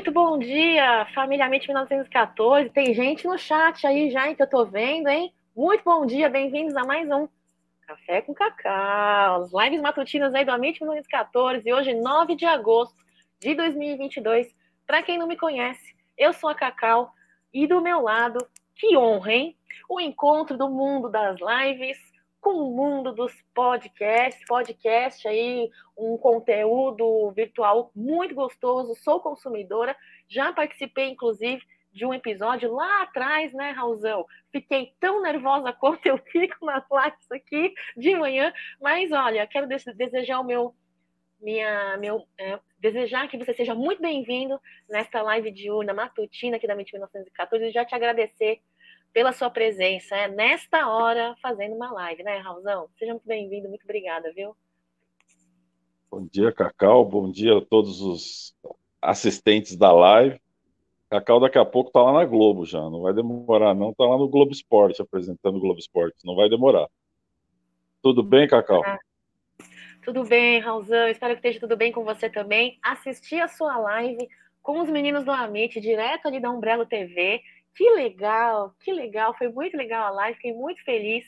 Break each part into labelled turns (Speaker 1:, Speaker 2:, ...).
Speaker 1: Muito bom dia, família Mente 1914. Tem gente no chat aí já, hein, que eu tô vendo, hein? Muito bom dia, bem-vindos a mais um Café com Cacau. As lives matutinas aí do Amite 1914. Hoje, 9 de agosto de 2022. Para quem não me conhece, eu sou a Cacau e do meu lado, que honra, hein? O encontro do mundo das lives com o mundo dos podcasts, podcast aí, um conteúdo virtual muito gostoso, sou consumidora, já participei, inclusive, de um episódio lá atrás, né, Raulzão? Fiquei tão nervosa quanto eu fico nas lives aqui de manhã, mas olha, quero desejar o meu, minha, meu, é, desejar que você seja muito bem-vindo nesta live diurna matutina aqui da Mente 1914 e já te agradecer pela sua presença é, nesta hora fazendo uma live, né, Raulzão? Seja muito bem-vindo, muito obrigada, viu?
Speaker 2: Bom dia, Cacau. Bom dia a todos os assistentes da live. Cacau daqui a pouco tá lá na Globo já, não vai demorar não, tá lá no Globo Esporte, apresentando o Globo Esporte, não vai demorar. Tudo bem, Cacau? Ah,
Speaker 1: tudo bem, Raulzão, espero que esteja tudo bem com você também. Assisti a sua live com os meninos do Amit, direto ali da Umbrello TV, que legal, que legal, foi muito legal a live, fiquei muito feliz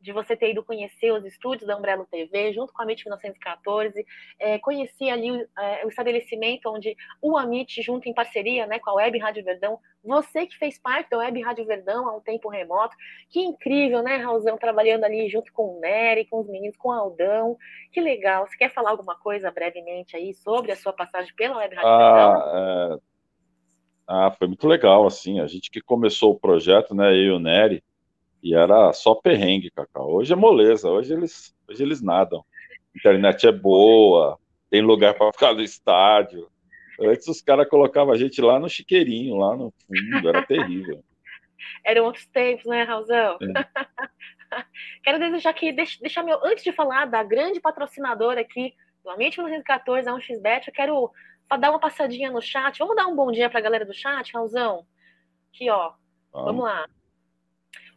Speaker 1: de você ter ido conhecer os estúdios da Umbrella TV, junto com a MIT 1914, é, conheci ali é, o estabelecimento onde o Amit, junto em parceria né, com a Web Rádio Verdão, você que fez parte da Web Rádio Verdão há um tempo remoto, que incrível, né, Raulzão, trabalhando ali junto com o Nery, com os meninos, com o Aldão, que legal. Você quer falar alguma coisa brevemente aí sobre a sua passagem pela Web Rádio ah,
Speaker 2: Verdão? É ah, foi muito legal, assim, a gente que começou o projeto, né, eu e o Nery, e era só perrengue, Cacau. Hoje é moleza, hoje eles, hoje eles nadam. A internet é boa, tem lugar para ficar no estádio. Antes os caras colocavam a gente lá no chiqueirinho, lá no fundo, era terrível.
Speaker 1: Eram outros tempos, né, Raulzão? É. Quero desejar que, deixa, deixa meu, antes de falar da grande patrocinadora aqui do Ambiente 1914, a 1xBet, eu quero dar uma passadinha no chat. Vamos dar um bom dia para a galera do chat, Raulzão? Aqui, ó. Vamos lá.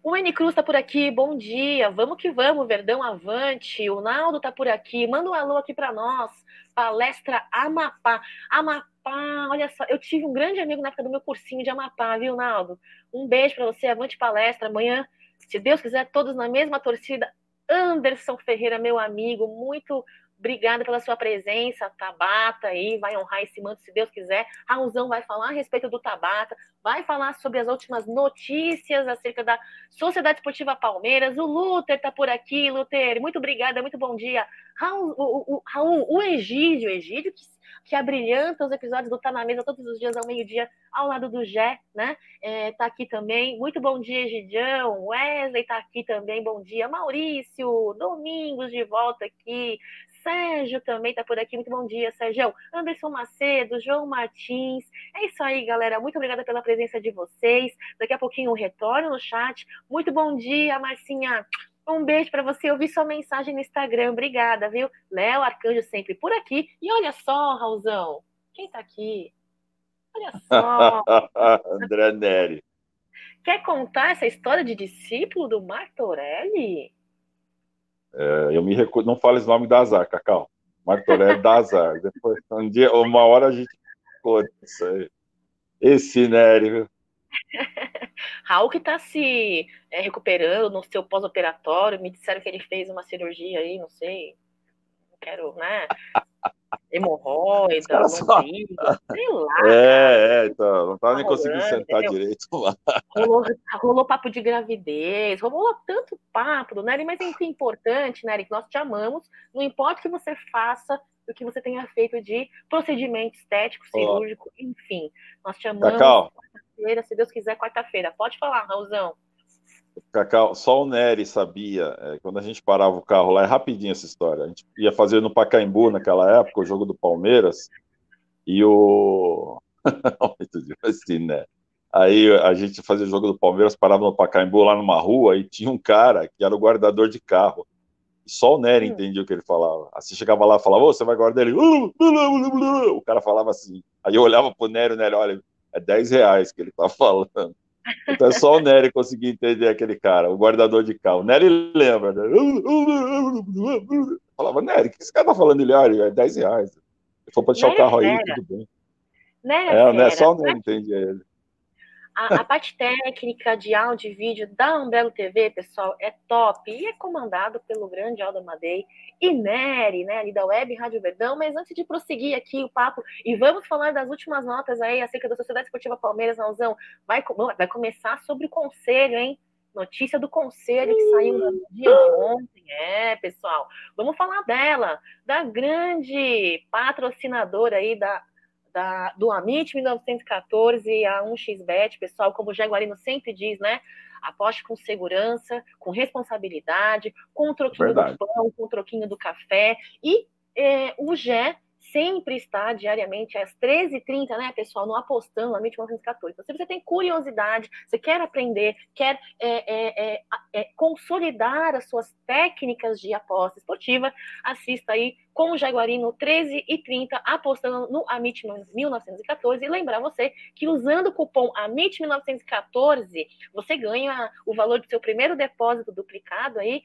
Speaker 1: O N Cruz tá por aqui, bom dia. Vamos que vamos, Verdão avante. O Naldo tá por aqui. Manda um alô aqui para nós. Palestra Amapá. Amapá, olha só, eu tive um grande amigo na época do meu cursinho de Amapá, viu, Naldo? Um beijo para você, avante palestra. Amanhã, se Deus quiser, todos na mesma torcida. Anderson Ferreira, meu amigo, muito Obrigada pela sua presença, Tabata aí, vai honrar esse manto se Deus quiser. Raulzão vai falar a respeito do Tabata, vai falar sobre as últimas notícias acerca da Sociedade Esportiva Palmeiras. O Luther tá por aqui, Luther, muito obrigada, muito bom dia. Raul, o, o, Raul, o Egídio, Egídio que, que abrilhanta os episódios do Tá na Mesa todos os dias ao meio-dia, ao lado do Gé, né? É, tá aqui também. Muito bom dia, Egidião. Wesley tá aqui também, bom dia. Maurício, Domingos de volta aqui. Sérgio também está por aqui. Muito bom dia, Sérgio. Anderson Macedo, João Martins. É isso aí, galera. Muito obrigada pela presença de vocês. Daqui a pouquinho um retorno no chat. Muito bom dia, Marcinha. Um beijo para você. Eu vi sua mensagem no Instagram. Obrigada, viu? Léo Arcanjo sempre por aqui. E olha só, Raulzão. Quem está aqui? Olha só.
Speaker 2: André Neri.
Speaker 1: Quer contar essa história de discípulo do Martorelli?
Speaker 2: É, eu me recuso, não fale o nome da Azar, Cacau. Martorelli da Azar. Depois, um dia, uma hora a gente. Esse Nery, viu?
Speaker 1: Raul que está se é, recuperando no seu pós-operatório, me disseram que ele fez uma cirurgia aí, não sei, não quero, né? Hemorroida, só... sei lá.
Speaker 2: É, é, então, não tava tá nem conseguindo sentar entendeu? direito lá.
Speaker 1: Rolou, rolou, papo de gravidez, rolou tanto papo, né? Mas é importante, né, Eric? Nós te amamos, não importa o que você faça, o que você tenha feito de procedimento estético, cirúrgico, Olá. enfim. Nós te amamos. Quarta-feira, se Deus quiser, quarta-feira. Pode falar, Raulzão.
Speaker 2: Cacau, só o Nery sabia, é, quando a gente parava o carro lá, é rapidinho essa história. A gente ia fazer no Pacaembu naquela época, o jogo do Palmeiras, e o. assim, né? Aí a gente fazia o jogo do Palmeiras, parava no Pacaembu lá numa rua, e tinha um cara que era o guardador de carro. Só o Nery hum. entendia o que ele falava. Assim chegava lá e falava, você vai guardar ele. O cara falava assim. Aí eu olhava pro Nery, o Nery, olha, é 10 reais que ele tá falando. Então é só o Nery conseguir entender aquele cara, o guardador de carro. O Nery lembra. Né? Falava, Nery, o que esse cara tá falando? Ele, ah, é 10 reais. Se for para deixar Nery o carro aí, tudo bem.
Speaker 1: Né,
Speaker 2: é, não é só o nome, entendi ele.
Speaker 1: A, a, parte técnica de áudio e vídeo da Umbrella TV, pessoal, é top e é comandado pelo grande Aldo Amadei e Nery, né, ali da Web Rádio Verdão. Mas antes de prosseguir aqui o papo e vamos falar das últimas notas aí acerca da Sociedade Esportiva Palmeiras, Raulzão, vai, vai começar sobre o conselho, hein? Notícia do conselho que saiu no dia de ontem. É, pessoal, vamos falar dela, da grande patrocinadora aí da da, do Amit 1914 a 1xBet, pessoal, como o Jaguarino sempre diz, né? Aposte com segurança, com responsabilidade, com o troquinho Verdade. do pão, com o troquinho do café. E é, o Gé sempre está diariamente às 13h30, né, pessoal, no Apostando, na MIT 1914. Então, se você tem curiosidade, você quer aprender, quer é, é, é, é, consolidar as suas técnicas de aposta esportiva, assista aí com o Jaguarino 13 e 30, apostando no Amit 1914. E lembrar você que usando o cupom Amit 1914, você ganha o valor do seu primeiro depósito duplicado aí,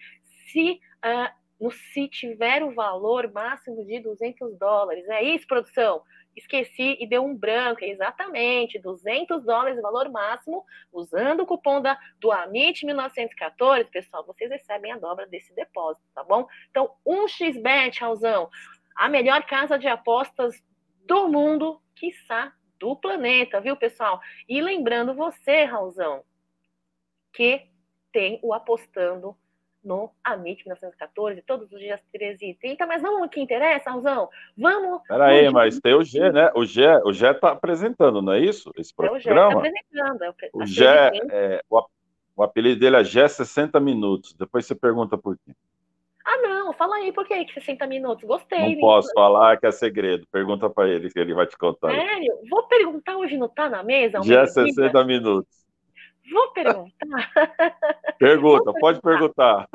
Speaker 1: se uh, no se tiver o valor máximo de 200 dólares. É isso, produção? Esqueci e deu um branco, exatamente, 200 dólares valor máximo, usando o cupom da, do AMIT 1914, pessoal, vocês recebem a dobra desse depósito, tá bom? Então, 1xBet, Raulzão, a melhor casa de apostas do mundo, quiçá do planeta, viu, pessoal? E lembrando você, Raulzão, que tem o Apostando no AMIT 1914, todos os dias 13h30, mas vamos que interessa, Raulzão? Vamos.
Speaker 2: Peraí, mas tem o G, né? O G, o G está apresentando, não é isso? Esse programa? É o G está apresentando. É o, G, é, o, o apelido dele é G 60 minutos. Depois você pergunta por quê.
Speaker 1: Ah, não, fala aí, por que 60 minutos? Gostei.
Speaker 2: Não posso falar que é segredo. Pergunta para ele, que ele vai te contar.
Speaker 1: Sério? Vou perguntar hoje não tá na mesa?
Speaker 2: Já 60 minutos.
Speaker 1: Vou perguntar.
Speaker 2: Pergunta, Vou pode perguntar.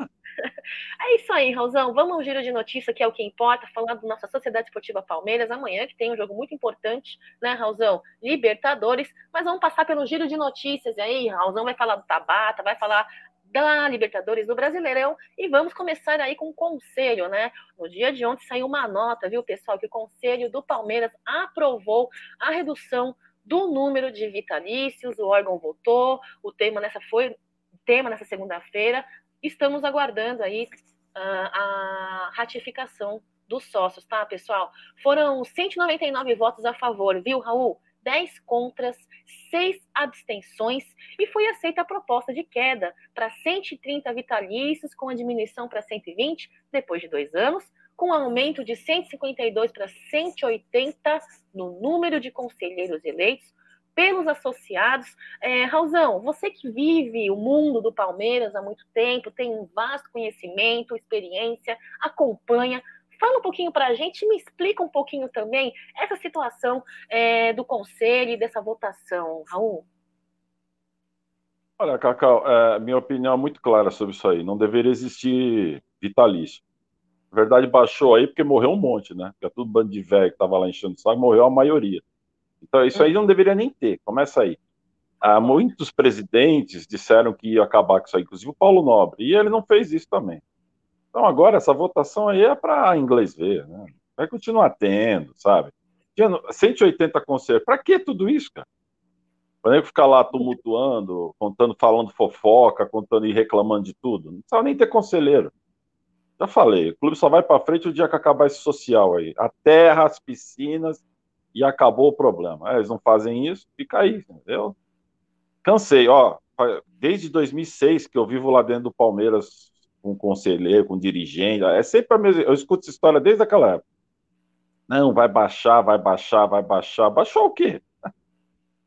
Speaker 1: É isso aí, Raulzão. Vamos ao giro de notícia, que é o que importa, falando da nossa Sociedade Esportiva Palmeiras amanhã, que tem um jogo muito importante, né, Raulzão? Libertadores. Mas vamos passar pelo giro de notícias. E aí, Raulzão vai falar do Tabata, vai falar da Libertadores do Brasileirão e vamos começar aí com o conselho, né? No dia de ontem saiu uma nota, viu, pessoal, que o conselho do Palmeiras aprovou a redução do número de vitalícios, o órgão votou, o tema nessa foi tema nessa segunda-feira. Estamos aguardando aí uh, a ratificação dos sócios, tá, pessoal? Foram 199 votos a favor, viu, Raul? 10 contras, 6 abstenções e foi aceita a proposta de queda para 130 vitalícios com a diminuição para 120 depois de dois anos, com aumento de 152 para 180 no número de conselheiros eleitos pelos associados. É, Raulzão, você que vive o mundo do Palmeiras há muito tempo, tem um vasto conhecimento, experiência, acompanha. Fala um pouquinho para a gente, me explica um pouquinho também essa situação é, do conselho e dessa votação, Raul.
Speaker 2: Olha, Cacau, é, minha opinião é muito clara sobre isso aí. Não deveria existir vitalício. Verdade, baixou aí porque morreu um monte, né? Porque tudo bando de velho que estava lá enchendo o saco, morreu a maioria. Então, isso aí não deveria nem ter. Começa aí. Ah, muitos presidentes disseram que ia acabar com isso aí, inclusive o Paulo Nobre, e ele não fez isso também. Então, agora, essa votação aí é para inglês ver, né? Vai continuar tendo, sabe? 180 conselheiros. Para que tudo isso, cara? Para ficar lá tumultuando, contando, falando fofoca, contando e reclamando de tudo. Não precisa nem ter conselheiro. Já falei, o clube só vai para frente o dia que acabar esse social aí. A terra, as piscinas e acabou o problema. É, eles não fazem isso, fica aí, entendeu? Cansei, ó. Desde 2006 que eu vivo lá dentro do Palmeiras com conselheiro, com dirigente. É sempre a mesma. Eu escuto essa história desde aquela época. Não, vai baixar, vai baixar, vai baixar. Baixou o quê?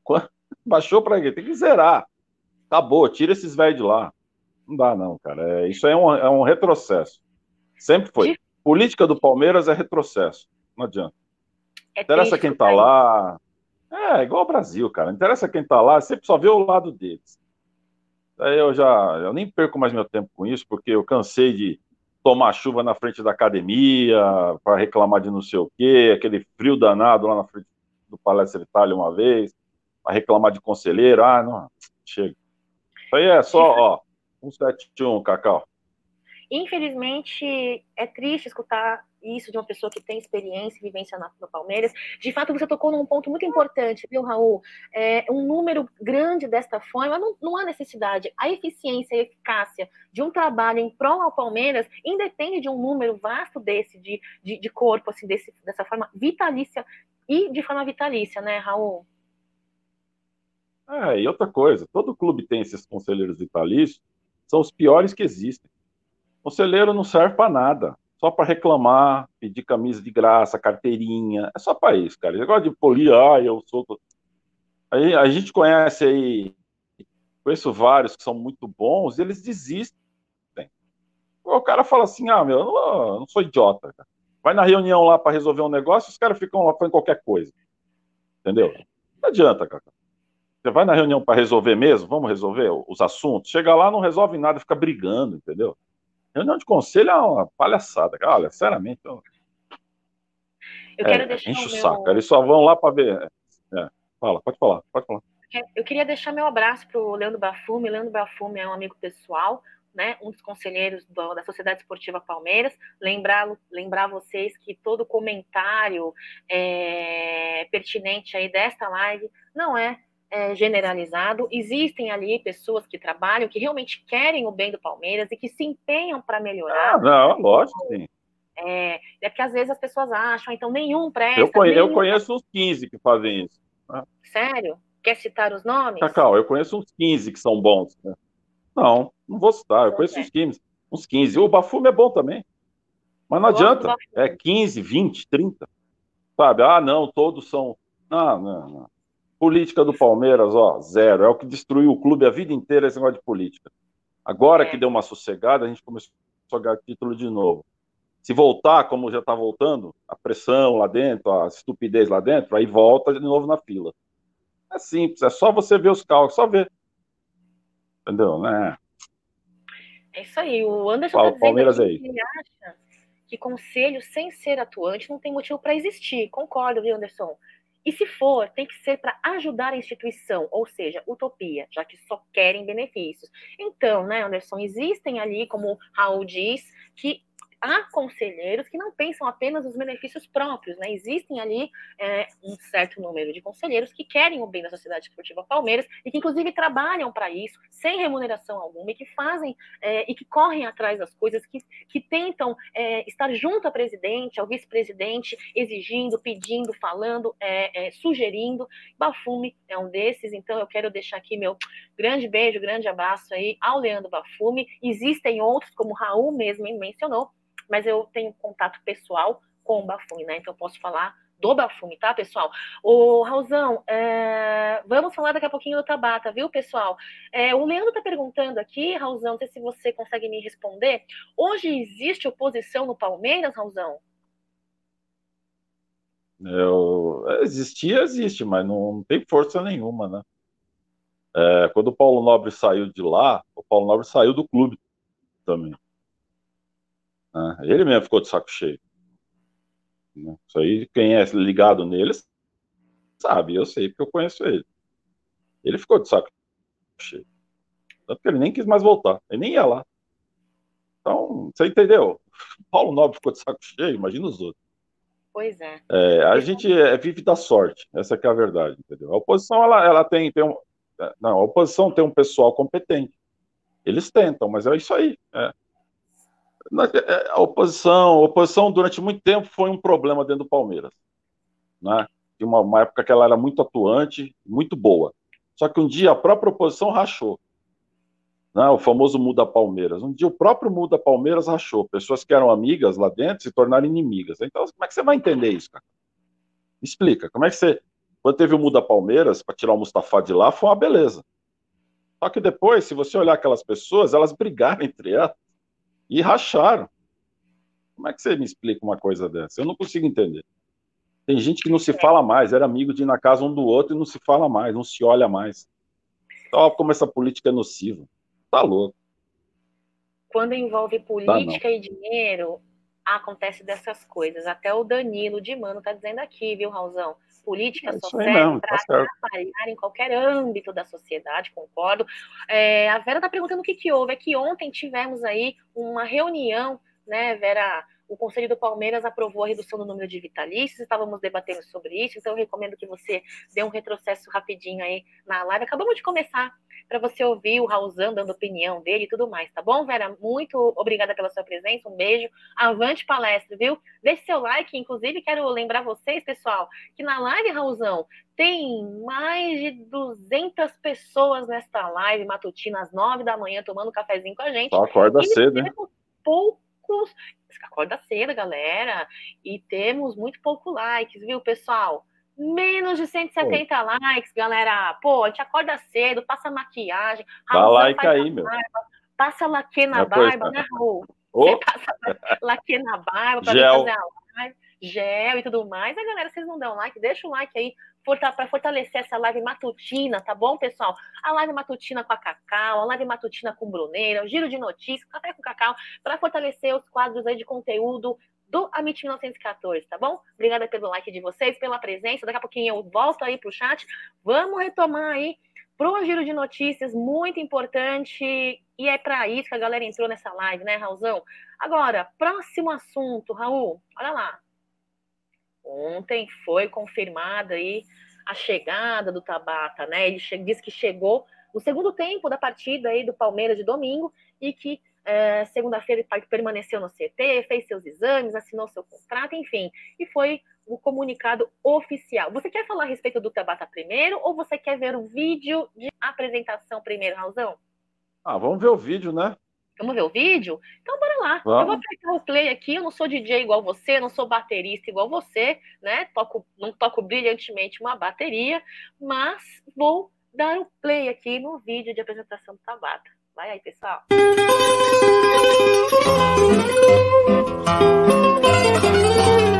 Speaker 2: Baixou para quê? Tem que zerar. Acabou, tira esses velhos de lá. Não dá, não, cara. É, isso é um, é um retrocesso. Sempre foi. Política do Palmeiras é retrocesso. Não adianta. É interessa quem tá lá. É, igual o Brasil, cara. Interessa quem tá lá, sempre só vê o lado deles. Aí eu já eu nem perco mais meu tempo com isso, porque eu cansei de tomar chuva na frente da academia, para reclamar de não sei o quê, aquele frio danado lá na frente do Palestra Itália uma vez, para reclamar de conselheiro. Ah, não, chega. Isso aí é só, ó, 171, Cacau.
Speaker 1: Infelizmente, é triste escutar isso de uma pessoa que tem experiência e vivência no Palmeiras. De fato, você tocou num ponto muito importante, viu, Raul? É, um número grande desta forma, não, não há necessidade. A eficiência e eficácia de um trabalho em prol ao Palmeiras independe de um número vasto desse, de, de, de corpo, assim, desse, dessa forma vitalícia e de forma vitalícia, né, Raul?
Speaker 2: É, e outra coisa, todo clube tem esses conselheiros vitalícios, são os piores que existem. Conselheiro não serve para nada, só para reclamar, pedir camisa de graça, carteirinha, é só para isso, cara. Negócio de polir, ah, eu sou. Aí a gente conhece aí, conheço vários que são muito bons e eles desistem. O cara fala assim: ah, meu, eu não, eu não sou idiota. Cara. Vai na reunião lá para resolver um negócio, os caras ficam lá fazendo qualquer coisa. Entendeu? Não adianta, cara. Você vai na reunião para resolver mesmo? Vamos resolver os assuntos? Chega lá, não resolve nada, fica brigando, entendeu? Reunião de conselho é uma palhaçada, cara. Olha, sinceramente. Eu, eu quero é, deixar enche o, meu... saco. Eles só vão lá para ver. É, fala, pode falar, pode falar.
Speaker 1: Eu queria deixar meu abraço para o Leandro Bafume. Leandro Bafume é um amigo pessoal, né, um dos conselheiros do, da Sociedade Esportiva Palmeiras. Lembrar, lembrar vocês que todo comentário é, pertinente aí desta live não é é, generalizado. Existem ali pessoas que trabalham, que realmente querem o bem do Palmeiras e que se empenham para melhorar.
Speaker 2: Ah, não, lógico, sim.
Speaker 1: É, é que às vezes as pessoas acham, então nenhum presta.
Speaker 2: Eu conheço,
Speaker 1: nenhum...
Speaker 2: eu conheço uns 15 que fazem isso.
Speaker 1: Né? Sério? Quer citar os nomes?
Speaker 2: Cacau, eu conheço uns 15 que são bons. Né? Não, não vou citar, eu conheço é. uns 15. Uns 15. O Bafume é bom também. Mas não adianta. É 15, 20, 30. Sabe? Ah, não, todos são. Não, não, não. Política do Palmeiras, ó, zero. É o que destruiu o clube a vida inteira, esse negócio de política. Agora é. que deu uma sossegada, a gente começou a ganhar título de novo. Se voltar, como já está voltando, a pressão lá dentro, a estupidez lá dentro, aí volta de novo na fila. É simples, é só você ver os cálculos, só ver. Entendeu? Né?
Speaker 1: É isso aí. O Anderson está dizendo Palmeiras aí. que ele acha que conselho sem ser atuante não tem motivo para existir. Concordo, viu, Anderson? E se for, tem que ser para ajudar a instituição, ou seja, utopia, já que só querem benefícios. Então, né, Anderson, existem ali, como Raul diz, que há conselheiros que não pensam apenas nos benefícios próprios, né? Existem ali é, um certo número de conselheiros que querem o bem da Sociedade Esportiva Palmeiras e que, inclusive, trabalham para isso sem remuneração alguma e que fazem é, e que correm atrás das coisas, que, que tentam é, estar junto ao presidente, ao vice-presidente, exigindo, pedindo, falando, é, é, sugerindo. Bafume é um desses, então eu quero deixar aqui meu grande beijo, grande abraço aí ao Leandro Bafume. Existem outros, como Raul mesmo mencionou, mas eu tenho contato pessoal com o Bafume, né? Então eu posso falar do Bafume, tá, pessoal? O Raulzão, é... vamos falar daqui a pouquinho do Tabata, viu, pessoal? É, o Leandro tá perguntando aqui, Raulzão, não sei se você consegue me responder. Hoje existe oposição no Palmeiras, Raulzão?
Speaker 2: Eu... Existia, existe, mas não tem força nenhuma, né? É, quando o Paulo Nobre saiu de lá, o Paulo Nobre saiu do clube também. Né? Ele mesmo ficou de saco cheio. Né? Isso aí, quem é ligado neles sabe, eu sei porque eu conheço ele. Ele ficou de saco cheio. Tanto que ele nem quis mais voltar, ele nem ia lá. Então, você entendeu? Paulo Nobre ficou de saco cheio, imagina os outros.
Speaker 1: Pois é.
Speaker 2: é a gente é, vive da sorte, essa é a verdade, entendeu? A oposição, ela, ela tem, tem um, é, não, a oposição tem um pessoal competente. Eles tentam, mas é isso aí. É. É, a oposição, a oposição durante muito tempo foi um problema dentro do Palmeiras, né? Tinha uma, uma época que ela era muito atuante, muito boa. Só que um dia a própria oposição rachou. Né? O famoso muda Palmeiras. Um dia o próprio muda Palmeiras rachou. Pessoas que eram amigas lá dentro se tornaram inimigas. Então, como é que você vai entender isso, cara? Me explica. Como é que você. Quando teve o muda Palmeiras, para tirar o Mustafa de lá, foi uma beleza. Só que depois, se você olhar aquelas pessoas, elas brigaram entre elas e racharam. Como é que você me explica uma coisa dessa? Eu não consigo entender. Tem gente que não se fala mais, era amigo de ir na casa um do outro e não se fala mais, não se olha mais. Olha como essa política é nociva. Tá louco.
Speaker 1: Quando envolve política tá, e dinheiro, acontece dessas coisas. Até o Danilo de Mano tá dizendo aqui, viu, Raulzão? Política é só serve para tá atrapalhar em qualquer âmbito da sociedade, concordo. É, a Vera está perguntando o que, que houve. É que ontem tivemos aí uma reunião, né, Vera? O Conselho do Palmeiras aprovou a redução do número de vitalícios, estávamos debatendo sobre isso, então eu recomendo que você dê um retrocesso rapidinho aí na live. Acabamos de começar para você ouvir o Raulzão dando opinião dele e tudo mais, tá bom, Vera? Muito obrigada pela sua presença, um beijo. Avante palestra, viu? Deixe seu like, inclusive quero lembrar vocês, pessoal, que na live, Raulzão, tem mais de 200 pessoas nesta live matutina às 9 da manhã tomando um cafezinho com a gente.
Speaker 2: Só acorda cedo, hein?
Speaker 1: Poucos acorda cedo, galera. E temos muito pouco likes, viu, pessoal? Menos de 170 Pô. likes, galera. Pô, a gente acorda cedo, passa maquiagem.
Speaker 2: Dá like aí, meu.
Speaker 1: Barba, passa laque na barba, né, Raul? Oh. Passa laque na barba pra Gel. fazer a live. Gel e tudo mais. A galera, vocês não dão like? Deixa o like aí para fortalecer essa live matutina, tá bom, pessoal? A live matutina com a Cacau, a live matutina com Bruneira, o giro de notícias, café com Cacau, para fortalecer os quadros aí de conteúdo do Amit 1914, tá bom? Obrigada pelo like de vocês, pela presença. Daqui a pouquinho eu volto aí pro chat. Vamos retomar aí pro giro de notícias, muito importante. E é para isso que a galera entrou nessa live, né, Raulzão? Agora, próximo assunto, Raul, olha lá. Ontem foi confirmada aí a chegada do Tabata, né? Ele disse que chegou no segundo tempo da partida aí do Palmeiras de domingo e que é, segunda-feira ele permaneceu no CT, fez seus exames, assinou seu contrato, enfim, e foi o comunicado oficial. Você quer falar a respeito do Tabata primeiro ou você quer ver o vídeo de apresentação primeiro, Raulzão?
Speaker 2: Ah, vamos ver o vídeo, né?
Speaker 1: Vamos ver o vídeo? Então, bora lá. Vamos. Eu vou apertar o play aqui. Eu não sou DJ igual você, não sou baterista igual você, né? Toco, não toco brilhantemente uma bateria, mas vou dar o play aqui no vídeo de apresentação do Tabata. Vai aí, pessoal.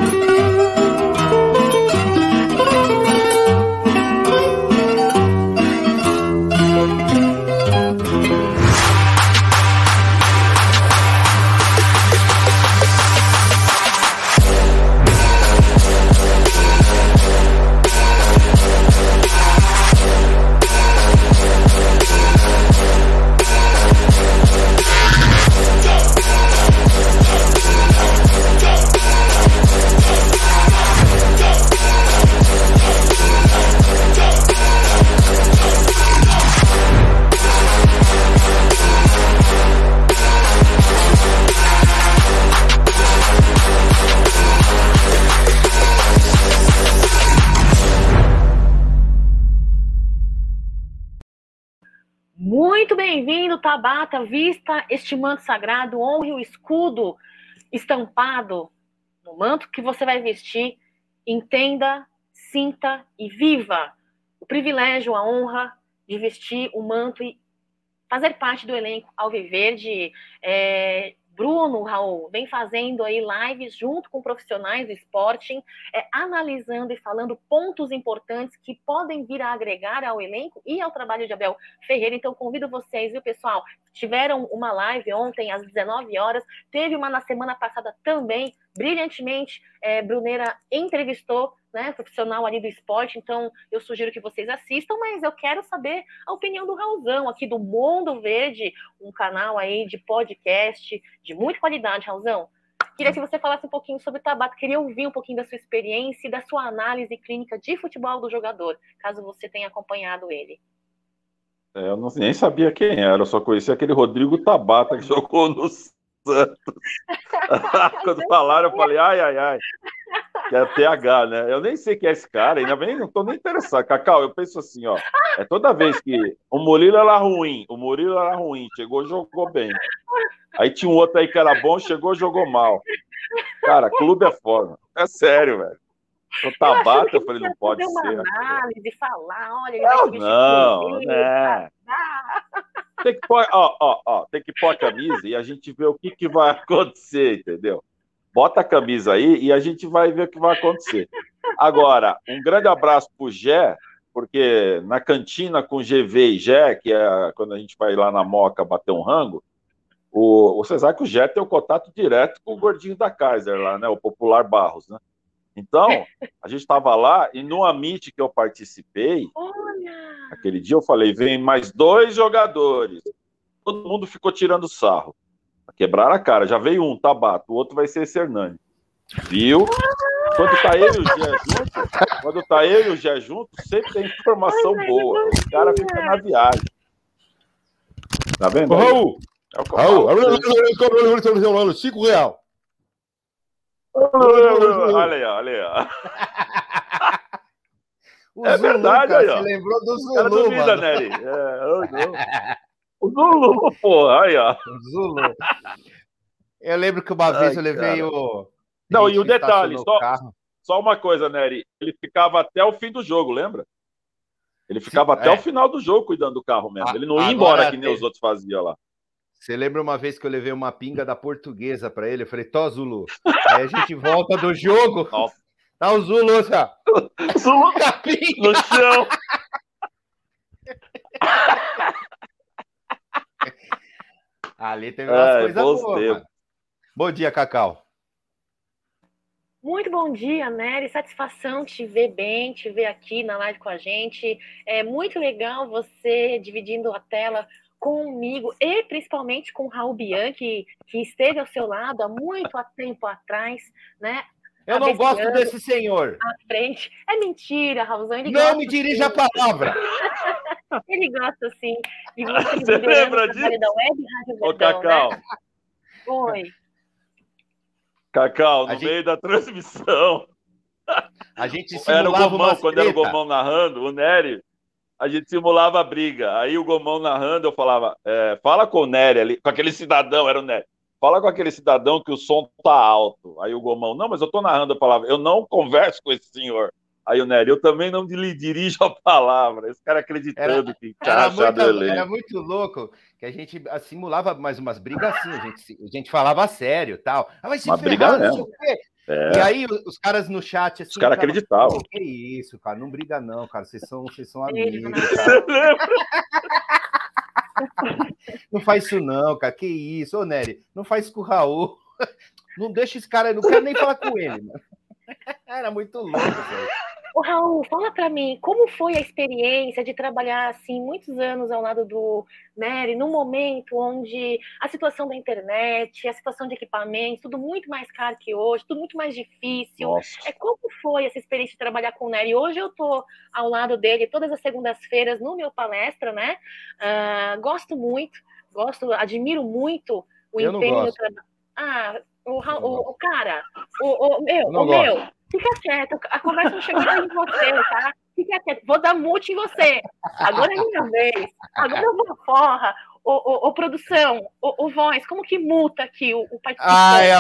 Speaker 1: bem-vindo, Tabata. Vista este manto sagrado, honre o escudo estampado no manto que você vai vestir. Entenda, sinta e viva o privilégio, a honra de vestir o manto e fazer parte do elenco Alviverde. É, Bruno, Raul, vem fazendo aí lives junto com profissionais do esporte, é, analisando e falando pontos importantes que podem vir a agregar ao elenco e ao trabalho de Abel Ferreira. Então, convido vocês, viu, pessoal? Tiveram uma live ontem às 19 horas, teve uma na semana passada também, brilhantemente. É, Bruneira entrevistou né, profissional ali do esporte, então eu sugiro que vocês assistam, mas eu quero saber a opinião do Raulzão, aqui do Mundo Verde, um canal aí de podcast de muita qualidade, Raulzão. Queria que você falasse um pouquinho sobre o Tabata, queria ouvir um pouquinho da sua experiência e da sua análise clínica de futebol do jogador, caso você tenha acompanhado ele.
Speaker 2: É, eu não, nem sabia quem era, eu só conhecia aquele Rodrigo Tabata que jogou no Santos. Quando falaram, eu falei, ai, ai, ai. Que é TH, né? Eu nem sei quem é esse cara, ainda bem, não tô nem interessado. Cacau, eu penso assim, ó. É toda vez que o Murilo era ruim, o Murilo era ruim, chegou, jogou bem. Aí tinha um outro aí que era bom, chegou, jogou mal. Cara, clube é foda. É sério, velho. O Tabata, eu, eu falei, não pode ser.
Speaker 1: Uma análise, falar, olha, ele
Speaker 2: não, não, né? Tem que pôr, ó, ó, ó, tem que pôr a camisa e a gente vê o que, que vai acontecer, entendeu? Bota a camisa aí e a gente vai ver o que vai acontecer. Agora, um grande abraço pro Gé, porque na cantina com GV e Gé, que é quando a gente vai lá na Moca bater um rango, o, você sabe que o Gé tem o contato direto com o gordinho da Kaiser lá, né? O popular Barros, né? Então, a gente estava lá e no Amit que eu participei,
Speaker 1: Olha!
Speaker 2: aquele dia eu falei: vem mais dois jogadores. Todo mundo ficou tirando sarro. Quebraram a cara. Já veio um, Tabato, o outro vai ser esse Hernani. Viu? Quando tá eu e o Gé junto, quando tá eu e o Gé junto, sempre tem informação
Speaker 1: Ai,
Speaker 2: boa. O cara fica na viagem. Tá vendo?
Speaker 3: Ô, Raul,
Speaker 2: É o
Speaker 3: Raul, cinco real.
Speaker 2: Olha aí, olha aí.
Speaker 4: O
Speaker 2: É
Speaker 4: Zulu,
Speaker 2: verdade,
Speaker 4: cara,
Speaker 2: aí, ó.
Speaker 4: Você lembrou do
Speaker 2: O cara
Speaker 4: Zulu,
Speaker 2: duvida,
Speaker 4: mano.
Speaker 2: Nery. É, eu não. Zulu, porra, aí, ó.
Speaker 4: Zulu. Eu lembro que uma vez
Speaker 2: Ai,
Speaker 4: eu levei
Speaker 2: cara.
Speaker 4: o.
Speaker 2: Não, e o detalhe, só-
Speaker 4: carro.
Speaker 2: Só uma coisa, Nery. Ele ficava até o fim do jogo, lembra? Ele ficava
Speaker 4: Sim,
Speaker 2: até
Speaker 4: é.
Speaker 2: o final do jogo cuidando do carro mesmo.
Speaker 4: A-
Speaker 2: Ele não ia embora que nem
Speaker 4: tem-
Speaker 2: os outros faziam lá.
Speaker 4: Você lembra uma vez que eu levei uma pinga da portuguesa pra ele? Eu falei, Tó, Zulu. Aí a gente volta do jogo.
Speaker 2: Nossa.
Speaker 4: Tá o Zulu, assim.
Speaker 2: Zulu
Speaker 4: pinga.
Speaker 2: no chão.
Speaker 4: Ali teve umas coisas boas. Bom dia, Cacau.
Speaker 1: Muito bom dia, Nery. Satisfação te ver bem, te ver aqui na live com a gente. É muito legal você dividindo a tela comigo e principalmente com o Raul Bianchi, que esteve ao seu lado há muito tempo atrás, né?
Speaker 4: Eu não gosto desse senhor.
Speaker 1: À frente. É mentira, Raulzão. Ele
Speaker 4: Não me dirija a palavra.
Speaker 1: Ele gosta sim. E você,
Speaker 2: Você lembra disso?
Speaker 1: da Web Rádio
Speaker 2: Ô,
Speaker 1: Verdão,
Speaker 2: Cacau.
Speaker 1: né? Oi.
Speaker 2: Cacau, no
Speaker 4: A gente-
Speaker 2: meio da transmissão.
Speaker 4: A gente
Speaker 2: Era o
Speaker 4: simulava
Speaker 2: Gomão, quando era o. Gomão narrando, o Nery, a gente simulava a briga. Aí o Gomão narrando, eu falava, é, fala com o Nery ali, com aquele cidadão, era o Nery. Fala com aquele cidadão que o som tá alto. Aí o Gomão, não, mas eu tô narrando a palavra, eu não converso com esse senhor. Aí o Nery, eu também não lhe dirijo a palavra. Esse cara acreditando que
Speaker 4: Era,
Speaker 2: achado
Speaker 4: muito,
Speaker 2: o elenco.
Speaker 4: era muito louco que a gente simulava mais umas brigas assim, a gente, a gente falava sério e tal. Ah, vai se
Speaker 2: Uma
Speaker 4: ferrar,
Speaker 2: briga
Speaker 4: não.
Speaker 2: É,
Speaker 4: E aí os, caras no chat assim.
Speaker 2: Os caras acreditavam.
Speaker 4: "Pô, Que isso, cara, não briga não, cara, vocês são, vocês são
Speaker 1: Beijo,
Speaker 4: amigos. Cara.
Speaker 2: Você lembra?
Speaker 4: Não faz isso não, cara, que isso, ô Nery, não faz com o Raul. Não deixa esse cara, não quero nem falar com ele, mano. Era muito louco, velho.
Speaker 1: Ô, Raul, fala pra mim, como foi a experiência de trabalhar assim muitos anos ao lado do Nery, num momento onde a situação da internet, a situação de equipamentos, tudo muito mais caro que hoje, tudo muito mais difícil.
Speaker 2: Nossa.
Speaker 1: É como foi essa experiência de trabalhar com o Nery? Hoje eu tô ao lado dele todas as segundas-feiras no meu palestra, né? Ah, gosto muito, gosto, admiro muito o
Speaker 4: Eu
Speaker 1: empenho do trabalho. Ah, o, o, o cara, o, o meu, o meu. Fica quieto, a conversa não chegou em você, tá? Fica quieto, vou dar mute em você. Agora é minha vez. Agora eu vou forra. Ô, ô, ô, produção, ô, ô, voz, como que multa aqui o, o participante?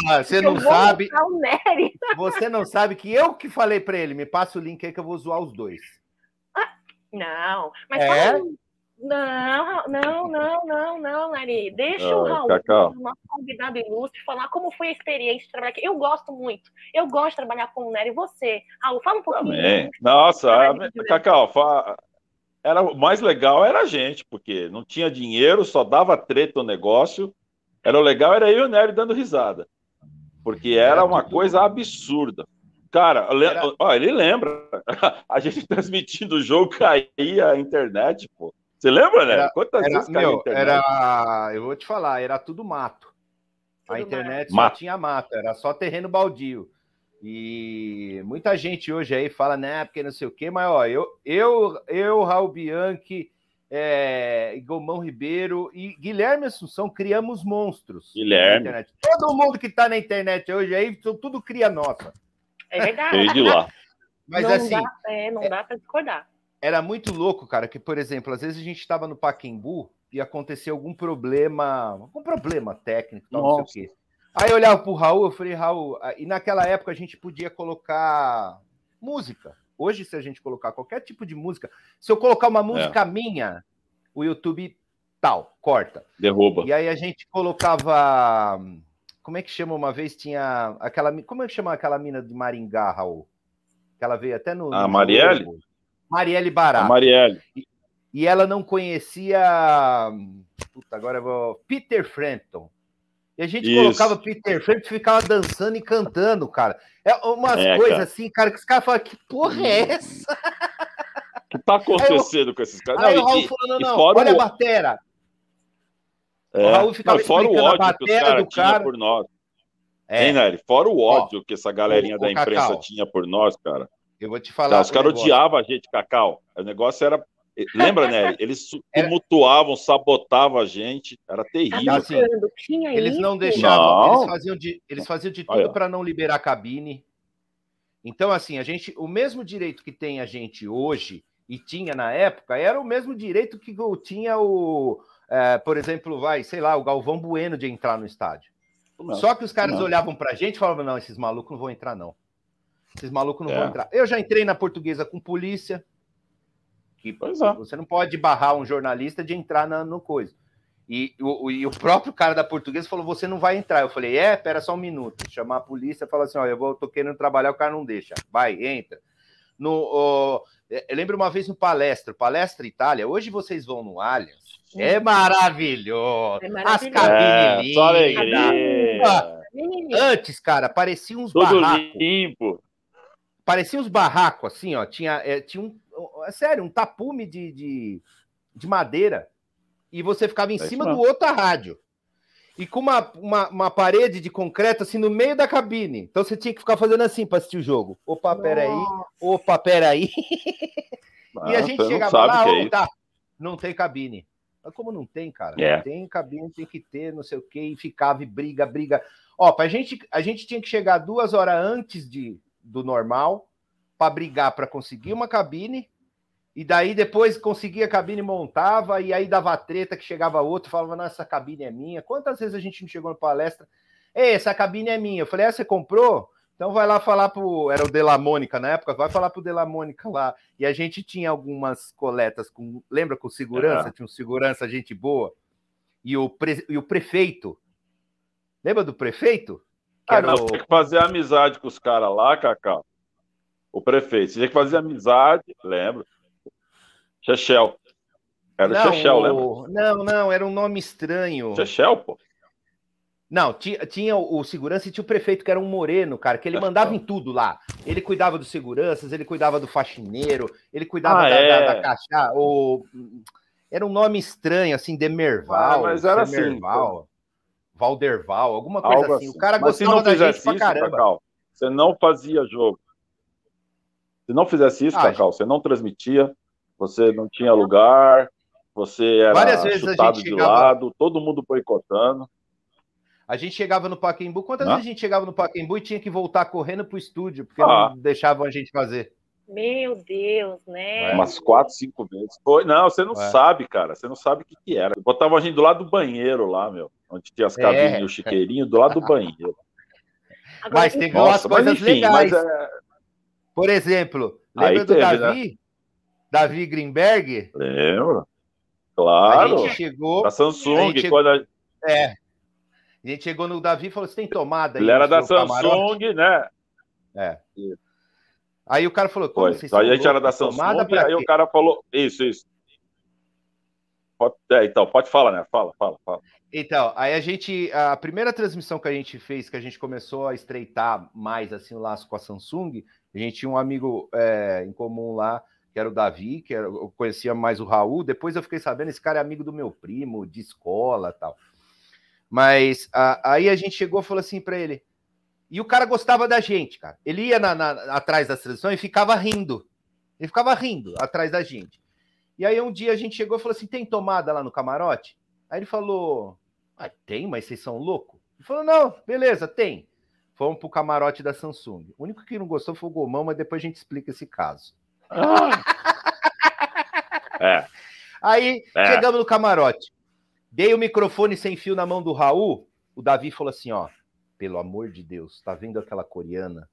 Speaker 4: Ó, você não sabe, você não sabe que eu que falei pra ele, me passa o link aí que eu vou zoar os dois.
Speaker 1: Não, mas
Speaker 4: É?
Speaker 1: fala- Não, não, não, não, não, Nari. Deixa o
Speaker 2: Ai,
Speaker 1: Raul,
Speaker 2: Cacau.
Speaker 1: o nosso convidado ilustre, falar como foi a experiência de trabalhar aqui. Eu gosto muito. Eu gosto de trabalhar com o Nery. E você? Raul, fala um pouquinho.
Speaker 2: Também. Nossa, a- Cacau, fa- era, o mais legal era a gente, porque não tinha dinheiro, só dava treta o negócio. Era o legal, era eu e o Nery dando risada. Porque era
Speaker 4: Era
Speaker 2: uma coisa absurda. Cara,
Speaker 4: Era-
Speaker 2: ó, ele lembra. A gente transmitindo o jogo, caía a internet, pô. Você lembra, né?
Speaker 4: Era-
Speaker 2: Quantas
Speaker 4: Era,
Speaker 2: vezes caiu a
Speaker 4: meu,
Speaker 2: internet?
Speaker 4: era, eu vou te falar, era tudo mato. A
Speaker 1: Tudo
Speaker 4: internet
Speaker 2: mato.
Speaker 4: só tinha mato, era só terreno baldio. E muita gente hoje aí fala, né, porque não sei o quê, mas ó, eu, eu, eu Raul Bianchi, é, Gomão Ribeiro e Guilherme Assunção criamos monstros.
Speaker 2: Guilherme.
Speaker 4: na internet. Todo mundo que tá na internet hoje aí, são tudo cria nossa.
Speaker 1: É verdade.
Speaker 2: Veio de lá.
Speaker 4: Mas
Speaker 1: não
Speaker 4: assim,
Speaker 1: dá, é, não dá para discordar.
Speaker 4: Era muito louco, cara, que, por exemplo, às vezes a gente estava no Paquembu e acontecia algum problema, algum problema técnico, tal, não sei o quê. Aí eu olhava pro Raul, eu falei, Raul, ah, e naquela época a gente podia colocar música. Hoje, se a gente colocar qualquer tipo de música, se eu colocar uma música minha, o YouTube tal, corta.
Speaker 2: Derruba.
Speaker 4: E aí a gente colocava. Como é que chama uma vez? Tinha aquela. Como é que chama aquela mina de Maringá, Raul? Que ela veio até no.
Speaker 2: A
Speaker 4: no
Speaker 2: Marielle?
Speaker 4: jogo. Marielle
Speaker 2: A
Speaker 4: Barato.
Speaker 2: Marielle.
Speaker 4: E ela não conhecia. Puta, agora eu vou. Peter Frampton. E a gente Isso. colocava Peter Frampton e ficava dançando e cantando, cara. É umas é, coisas cara. assim, cara, que os caras falam, que porra é hum. essa?
Speaker 2: O que tá acontecendo eu, com esses caras?
Speaker 4: Aí não, o Raul e, falou, não, não, olha o... a batera.
Speaker 2: É, o Raul ficava não, fora o ódio que os caras tinham por nós. É. Hein, Nery? Fora o ódio Ó, que essa galerinha o da imprensa Cacau. tinha por nós, cara.
Speaker 4: Eu vou te falar.
Speaker 2: os caras odiavam a gente, Cacau. O negócio era. Lembra, né? Eles tumultuavam, sabotavam a gente. Era terrível. Assim,
Speaker 4: eles não deixavam. Não. Eles faziam de, eles faziam de tudo para não liberar a cabine. Então, assim, a gente, o mesmo direito que tem a gente hoje e tinha na época era o mesmo direito que tinha o, é, por exemplo, vai, sei lá, o Galvão Bueno de entrar no estádio. Não, Só que os caras não. olhavam pra gente e falavam: não, esses malucos não vão entrar, não. Esses malucos não é. vão entrar. Eu já entrei na portuguesa com polícia. Que é. você não pode barrar um jornalista de entrar na, no coisa. E o, e o próprio cara da portuguesa falou: você não vai entrar. Eu falei: é, pera só um minuto. Chamar a polícia fala assim: ó, eu vou, tô querendo trabalhar, o cara não deixa. Vai, entra. No, oh, eu lembro uma vez no palestra, palestra Itália. Hoje vocês vão no Allianz. É maravilhoso. É maravilhoso. As cabines é, lindas. Antes, cara, parecia uns
Speaker 2: Tudo barracos. limpo.
Speaker 4: Parecia uns barracos, assim, ó. Tinha, é, tinha um. É sério, um tapume de, de, de madeira. E você ficava em é cima do outro rádio. E com uma, uma, uma, parede de concreto, assim, no meio da cabine. Então você tinha que ficar fazendo assim para assistir o jogo. Opa, peraí. Opa, peraí. Ah, e a gente chegava lá, é tá, não tem cabine. Mas como não tem, cara? É. Tem cabine, tem que ter, não sei o quê, e ficava e briga, briga. Ó, pra gente, a gente tinha que chegar duas horas antes de, do normal para brigar para conseguir uma cabine. E daí depois conseguia a cabine, montava, e aí dava treta que chegava outro, falava, não, essa cabine é minha. Quantas vezes a gente não chegou na palestra? Ei, essa cabine é minha. Eu falei, ah, você comprou? Então vai lá falar pro. Era o Dela Mônica na época, vai falar pro Dela Mônica lá. E a gente tinha algumas coletas com. Lembra com segurança? É. Tinha um segurança, gente boa. E o, pre... e o prefeito. Lembra do prefeito?
Speaker 2: Ah, não, o... Tinha que fazer amizade com os caras lá, Cacau. O prefeito. Você tinha que fazer amizade, lembra? Chechel. Era não, o Chechel, lembra?
Speaker 4: Não, não, era um nome estranho.
Speaker 2: Chechel, pô.
Speaker 4: Não, tinha, tinha o, segurança e tinha o prefeito, que era um moreno, cara, que ele mandava em tudo lá. Ele cuidava dos seguranças, ele cuidava do faxineiro, ele cuidava ah, da, é. da, da, caixa. O... Era um nome estranho, assim, Demerval. Ah,
Speaker 2: mas era Demerval, assim.
Speaker 4: Valderval, alguma coisa Algo assim. O cara
Speaker 2: mas gostava da gente pra caramba. Cacau, você não fazia jogo. Se não fizesse isso, ah, Cacau, você não transmitia, você não tinha lugar, você era Várias vezes chutado de chegava... lado, todo mundo boicotando.
Speaker 4: A gente chegava no Paquembu. Quantas vezes a gente chegava no Paquembu e tinha que voltar correndo pro estúdio, porque ah. não deixavam a gente fazer?
Speaker 1: Meu Deus, né?
Speaker 2: É, umas quatro, cinco vezes. Foi, não, você não é. sabe, cara. Você não sabe o que, que era. Botava a gente do lado do banheiro lá, meu. Onde tinha as cabines é. e o chiqueirinho, do lado do banheiro.
Speaker 4: Agora, mas teve umas coisas enfim, legais. É... Por exemplo, lembra Aí do teve, Davi? Né? Davi Greenberg?
Speaker 2: Lembro. Claro.
Speaker 4: A gente chegou.
Speaker 2: Da Samsung. A quando a...
Speaker 4: É. A gente chegou no Davi e falou: você tem tomada aí?
Speaker 2: Ele era da Samsung, camarote? né?
Speaker 4: É. Aí o cara falou:
Speaker 2: como vocês então, a gente era da Samsung, aí o cara falou: isso, isso. Pode, é, então, pode falar, né? Fala, fala, fala.
Speaker 4: Então, aí a gente, a primeira transmissão que a gente fez, que a gente começou a estreitar mais assim o laço com a Samsung, a gente tinha um amigo é, em comum lá, que era o Davi, que era, eu conhecia mais o Raul. Depois eu fiquei sabendo, esse cara é amigo do meu primo, de escola tal. Mas a, aí a gente chegou e falou assim para ele. E o cara gostava da gente, cara. Ele ia na, na, atrás das transmissões e ficava rindo. Ele ficava rindo atrás da gente. E aí um dia a gente chegou e falou assim: tem tomada lá no camarote? Aí ele falou: ah, tem, mas vocês são loucos? Ele falou: não, beleza, tem. Fomos pro camarote da Samsung. O único que não gostou foi o Gomão, mas depois a gente explica esse caso.
Speaker 2: Ah. é.
Speaker 4: Aí é. chegamos no camarote. Dei o microfone sem fio na mão do Raul. O Davi falou assim: ó, pelo amor de Deus, tá vendo aquela coreana?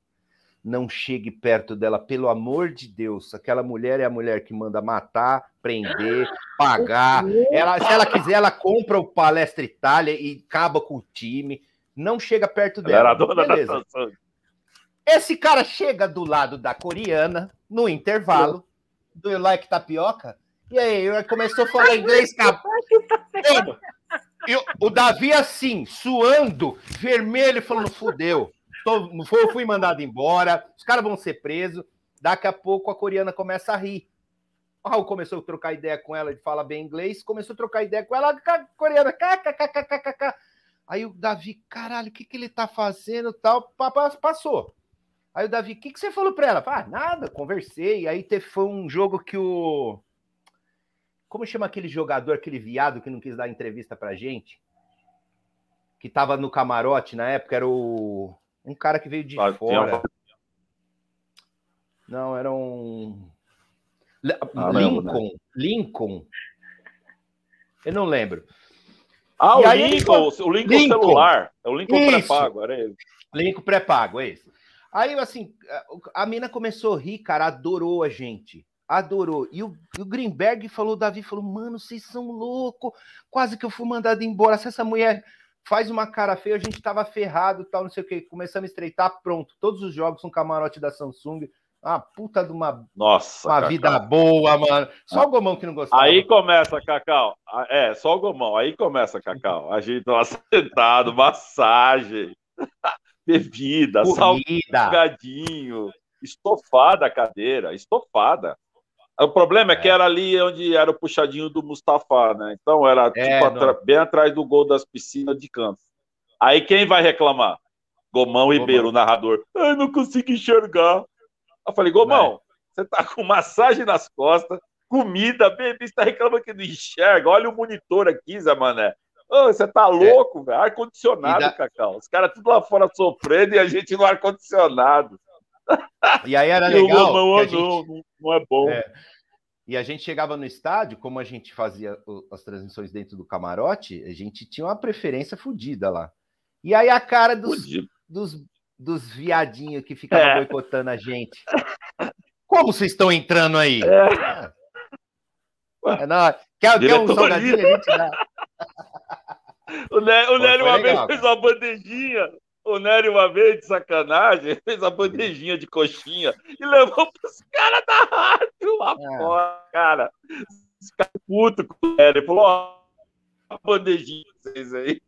Speaker 4: Não chegue perto dela, pelo amor de Deus. Aquela mulher é a mulher que manda matar, prender, pagar. Ela, se ela quiser, ela compra o Palestra Itália e acaba com o time. Não chega perto dela. Ela era dona Beleza. da Esse cara chega do lado da coreana, no intervalo, do like tapioca, e aí, começou a falar inglês, cara. E o, O Davi, assim, suando, vermelho, falando: fudeu. Tô, fui mandado embora, os caras vão ser presos. Daqui a pouco a coreana começa a rir. O Raul começou a trocar ideia com ela, ele fala bem inglês, começou a trocar ideia com ela, a coreana, kkkkkk. Aí o Davi, caralho, o que, que ele tá fazendo tal? Passou. Aí o Davi, o que, que você falou pra ela? Ah, nada, conversei. Aí foi um jogo que o. Como chama aquele jogador, aquele viado que não quis dar entrevista pra gente? Que tava no camarote na época, era o. Um cara que veio de ah, fora. Não, era um. Ah, Lincoln. Lembro, né? Lincoln. Eu não lembro.
Speaker 2: Ah, e o Lincoln, o Lincoln, Lincoln celular. É o Lincoln pré-pago, era ele.
Speaker 4: Lincoln pré-pago, é isso. Aí, assim, a mina começou a rir, cara, adorou a gente. Adorou. E o, o Greenberg falou, Davi falou, mano, vocês são loucos. Quase que eu fui mandado embora. Se essa mulher faz uma cara feia, a gente tava ferrado, tal, não sei o que. Começamos a estreitar, pronto. Todos os jogos são camarote da Samsung. Uma puta de uma,
Speaker 2: Nossa,
Speaker 4: uma vida boa, mano. Só o Gomão que não gostava.
Speaker 2: Aí começa, Cacau. É, só o Gomão. Aí começa, Cacau. A gente tava sentado, massagem, bebida, salgadinho, estofada a cadeira, estofada. O problema é, é, que era ali onde era o puxadinho do Mustafa, né? Então era é, tipo, bem atrás do gol das piscinas de campo. Aí quem vai reclamar? Gomão Ribeiro, o narrador. Ai, não consigo enxergar. Eu falei, Gomão, você tá com massagem nas costas, comida, bebê, você tá reclamando que não enxerga. Olha o monitor aqui, Zé Mané. Ô, você tá é. louco, é. velho? Ar-condicionado, da... Cacau. Os caras tudo lá fora sofrendo e a gente no ar-condicionado.
Speaker 4: E aí era legal.
Speaker 2: O Gomão, gente... não, não é bom. É.
Speaker 4: E a gente chegava no estádio, como a gente fazia as transmissões dentro do camarote, a gente tinha uma preferência fodida lá. E aí a cara dos, dos dos viadinhos que ficavam é. boicotando a gente. Como vocês estão entrando aí? É. É, não, quer, quer um salgadinho? A gente dá.
Speaker 2: O Nery, uma legal, vez fez uma bandejinha. O Nery, uma vez, de sacanagem, fez uma bandejinha de coxinha e levou pros caras da rádio lá é. fora, cara. Os caras putos com o Nery. Falou: ó, a bandejinha de vocês aí.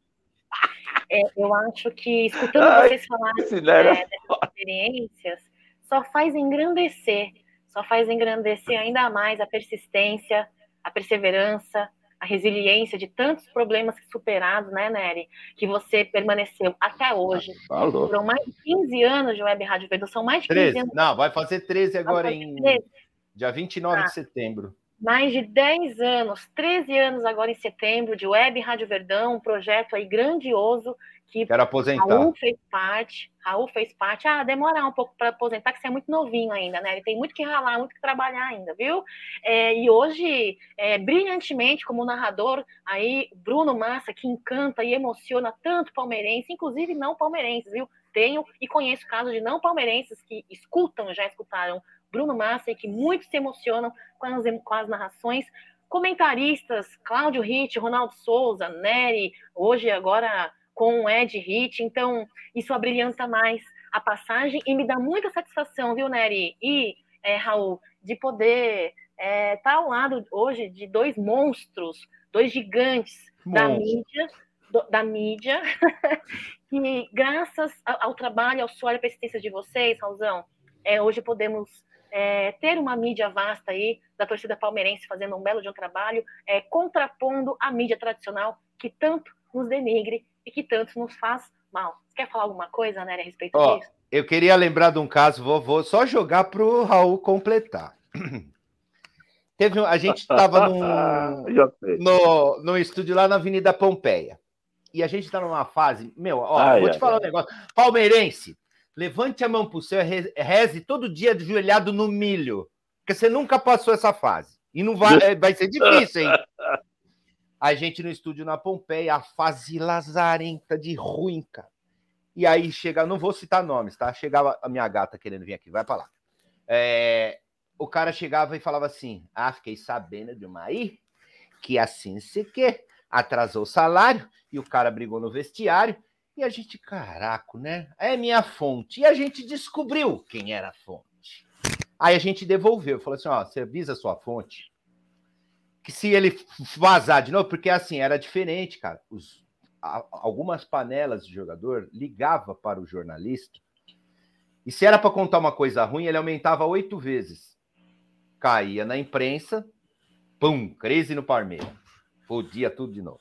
Speaker 1: É, eu acho que, escutando Ai, vocês falarem é, dessas experiências, só faz engrandecer, só faz engrandecer ainda mais a persistência, a perseverança, a resiliência de tantos problemas superados, né, Nery? Que você permaneceu até hoje.
Speaker 2: Falou.
Speaker 1: Foram mais de 15 anos de Web Rádio Verdão, são mais de
Speaker 4: 15 13. anos. Não, vai fazer 13 agora em 13. dia 29 ah. de setembro
Speaker 1: mais de 10 anos, 13 anos agora em setembro, de Web Rádio Verdão, um projeto aí grandioso que
Speaker 4: Quero aposentar.
Speaker 1: Raul fez parte. Raul fez parte. Ah, demorar um pouco para aposentar, que você é muito novinho ainda, né? Ele tem muito que ralar, muito que trabalhar ainda, viu? É, e hoje, é, brilhantemente, como narrador, aí, Bruno Massa, que encanta e emociona tanto palmeirense, inclusive não palmeirenses, viu? Tenho e conheço casos de não palmeirenses que escutam, já escutaram Bruno Massa, e que muito se emocionam com as, com as narrações. Comentaristas, Cláudio Ritt, Ronaldo Souza, Nery, hoje agora com o Ed Ritt, então isso abrilhanta mais a passagem e me dá muita satisfação, viu, Nery e é, Raul, de poder estar é, tá ao lado hoje de dois monstros, dois gigantes da mídia, do, da mídia, que graças ao, ao trabalho, ao suor e persistência de vocês, Raulzão, é, hoje podemos é, ter uma mídia vasta aí da torcida palmeirense fazendo um belo de um trabalho, é, contrapondo a mídia tradicional que tanto nos denigre e que tanto nos faz mal. Você quer falar alguma coisa, né, a respeito oh, disso?
Speaker 4: Eu queria lembrar de um caso, vou, vou só jogar para o Raul completar. Teve, a gente estava no, no estúdio lá na Avenida Pompeia. E a gente está numa fase. Meu, ó, ai, vou te ai, falar ai. um negócio. Palmeirense, Levante a mão para o céu e reze todo dia ajoelhado no milho. Porque você nunca passou essa fase. E não vai, é, vai ser difícil, hein? A gente no estúdio na Pompeia, a fase lazarenta de ruim, cara. E aí chega, não vou citar nomes, tá? Chegava a minha gata querendo vir aqui, vai para lá. É, o cara chegava e falava assim: Ah, fiquei sabendo de uma aí que assim se que atrasou o salário e o cara brigou no vestiário e a gente, caraca, né? É minha fonte. E a gente descobriu quem era a fonte. Aí a gente devolveu, falou assim: ó, você avisa a sua fonte que se ele vazar de novo, porque assim, era diferente, cara. Os, algumas panelas de jogador ligava para o jornalista e se era para contar uma coisa ruim, ele aumentava oito vezes. Caía na imprensa, pum, crise no Palmeiras. Fodia tudo de novo.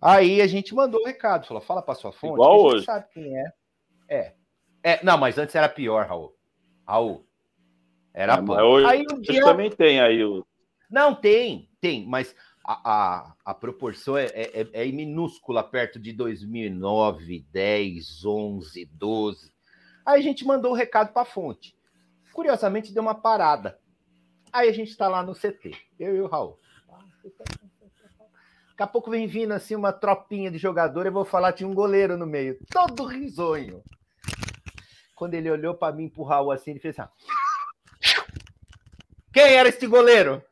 Speaker 4: Aí a gente mandou o um recado, falou: fala para sua fonte,
Speaker 2: Igual
Speaker 4: hoje.
Speaker 2: sabe
Speaker 4: quem é. É. é. Não, mas antes era pior, Raul. Raul. Era
Speaker 2: é, Hoje, aí um dia... também tem aí o.
Speaker 4: Não, tem, tem, mas a, a, a proporção é, é, é, minúscula perto de 2009, 10, 11, 12. Aí a gente mandou o recado para a fonte. Curiosamente, deu uma parada. Aí a gente está lá no CT, eu e o Raul. Daqui a pouco vem vindo assim uma tropinha de jogador, eu vou falar, tinha um goleiro no meio, todo risonho. Quando ele olhou para mim, pro Raul assim, ele fez assim: Quem era este goleiro?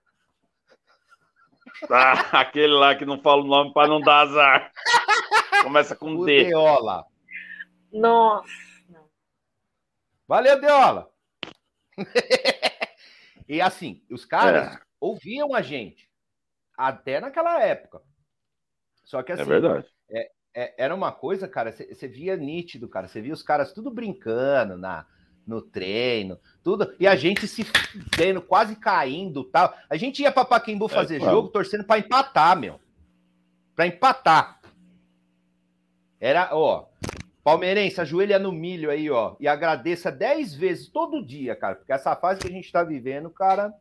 Speaker 2: Ah, aquele lá que não fala o nome para não dar azar. Começa com o D.
Speaker 4: Deola.
Speaker 1: Nossa.
Speaker 4: Valeu, Deola. e assim, os caras é. ouviam a gente até naquela época. Só que é assim, é
Speaker 2: verdade.
Speaker 4: É, é, era uma coisa, cara, você via nítido, cara. Você via os caras tudo brincando na, no treino, tudo. E a gente se vendo, quase caindo tal. A gente ia para Paquembu é, fazer é, jogo, torcendo para empatar, meu. Para empatar. Era, ó, palmeirense, ajoelha no milho aí, ó, e agradeça 10 vezes todo dia, cara, porque essa fase que a gente tá vivendo, cara.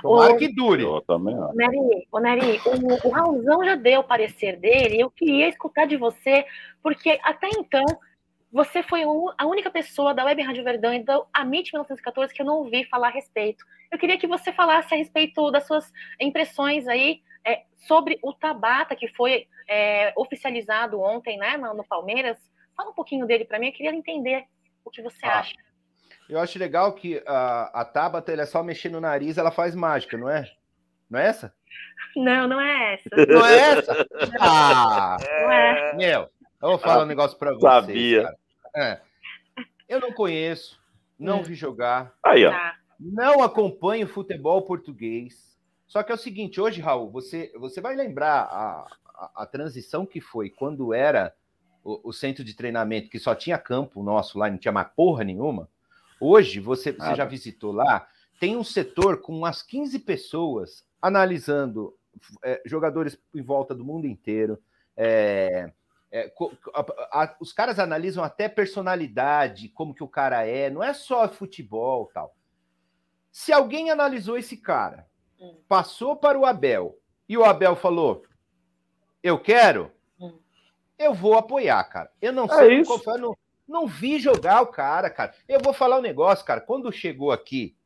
Speaker 4: Tomara ô, que dure.
Speaker 2: Eu também
Speaker 1: Ô, Neri, ô, Neri o, o Raulzão já deu o parecer dele, eu queria escutar de você, porque até então você foi a única pessoa da Web Rádio Verdão e da Amit 1914 que eu não ouvi falar a respeito. Eu queria que você falasse a respeito das suas impressões aí é, sobre o Tabata, que foi é, oficializado ontem né, no, no, Palmeiras. Fala um pouquinho dele para mim, eu queria entender o que você ah, acha.
Speaker 4: Eu acho legal que a, a Tabata é só mexer no nariz, ela faz mágica, não é? Não é essa?
Speaker 1: Não, não é essa.
Speaker 4: Não é essa? Ah! Não é. Meu, eu vou falar um negócio para você.
Speaker 2: Sabia.
Speaker 4: É. Eu não conheço, não hum. vi jogar.
Speaker 2: Aí, ó. Tá.
Speaker 4: Não acompanho futebol português. Só que é o seguinte, hoje, Raul, você, você vai lembrar a, a, a transição que foi quando era o, o, centro de treinamento, que só tinha campo nosso lá, não tinha mais porra nenhuma. Hoje, você, você já visitou lá, tem um setor com umas 15 pessoas analisando é, jogadores em volta do mundo inteiro. É, é, a, a, os caras analisam até personalidade, como que o cara é, não é só futebol tal. Se alguém analisou esse cara, hum. passou para o Abel, e o Abel falou: Eu quero, hum. eu vou apoiar, cara. Eu não é sei, eu não, não vi jogar o cara, cara. Eu vou falar um negócio, cara. Quando chegou aqui,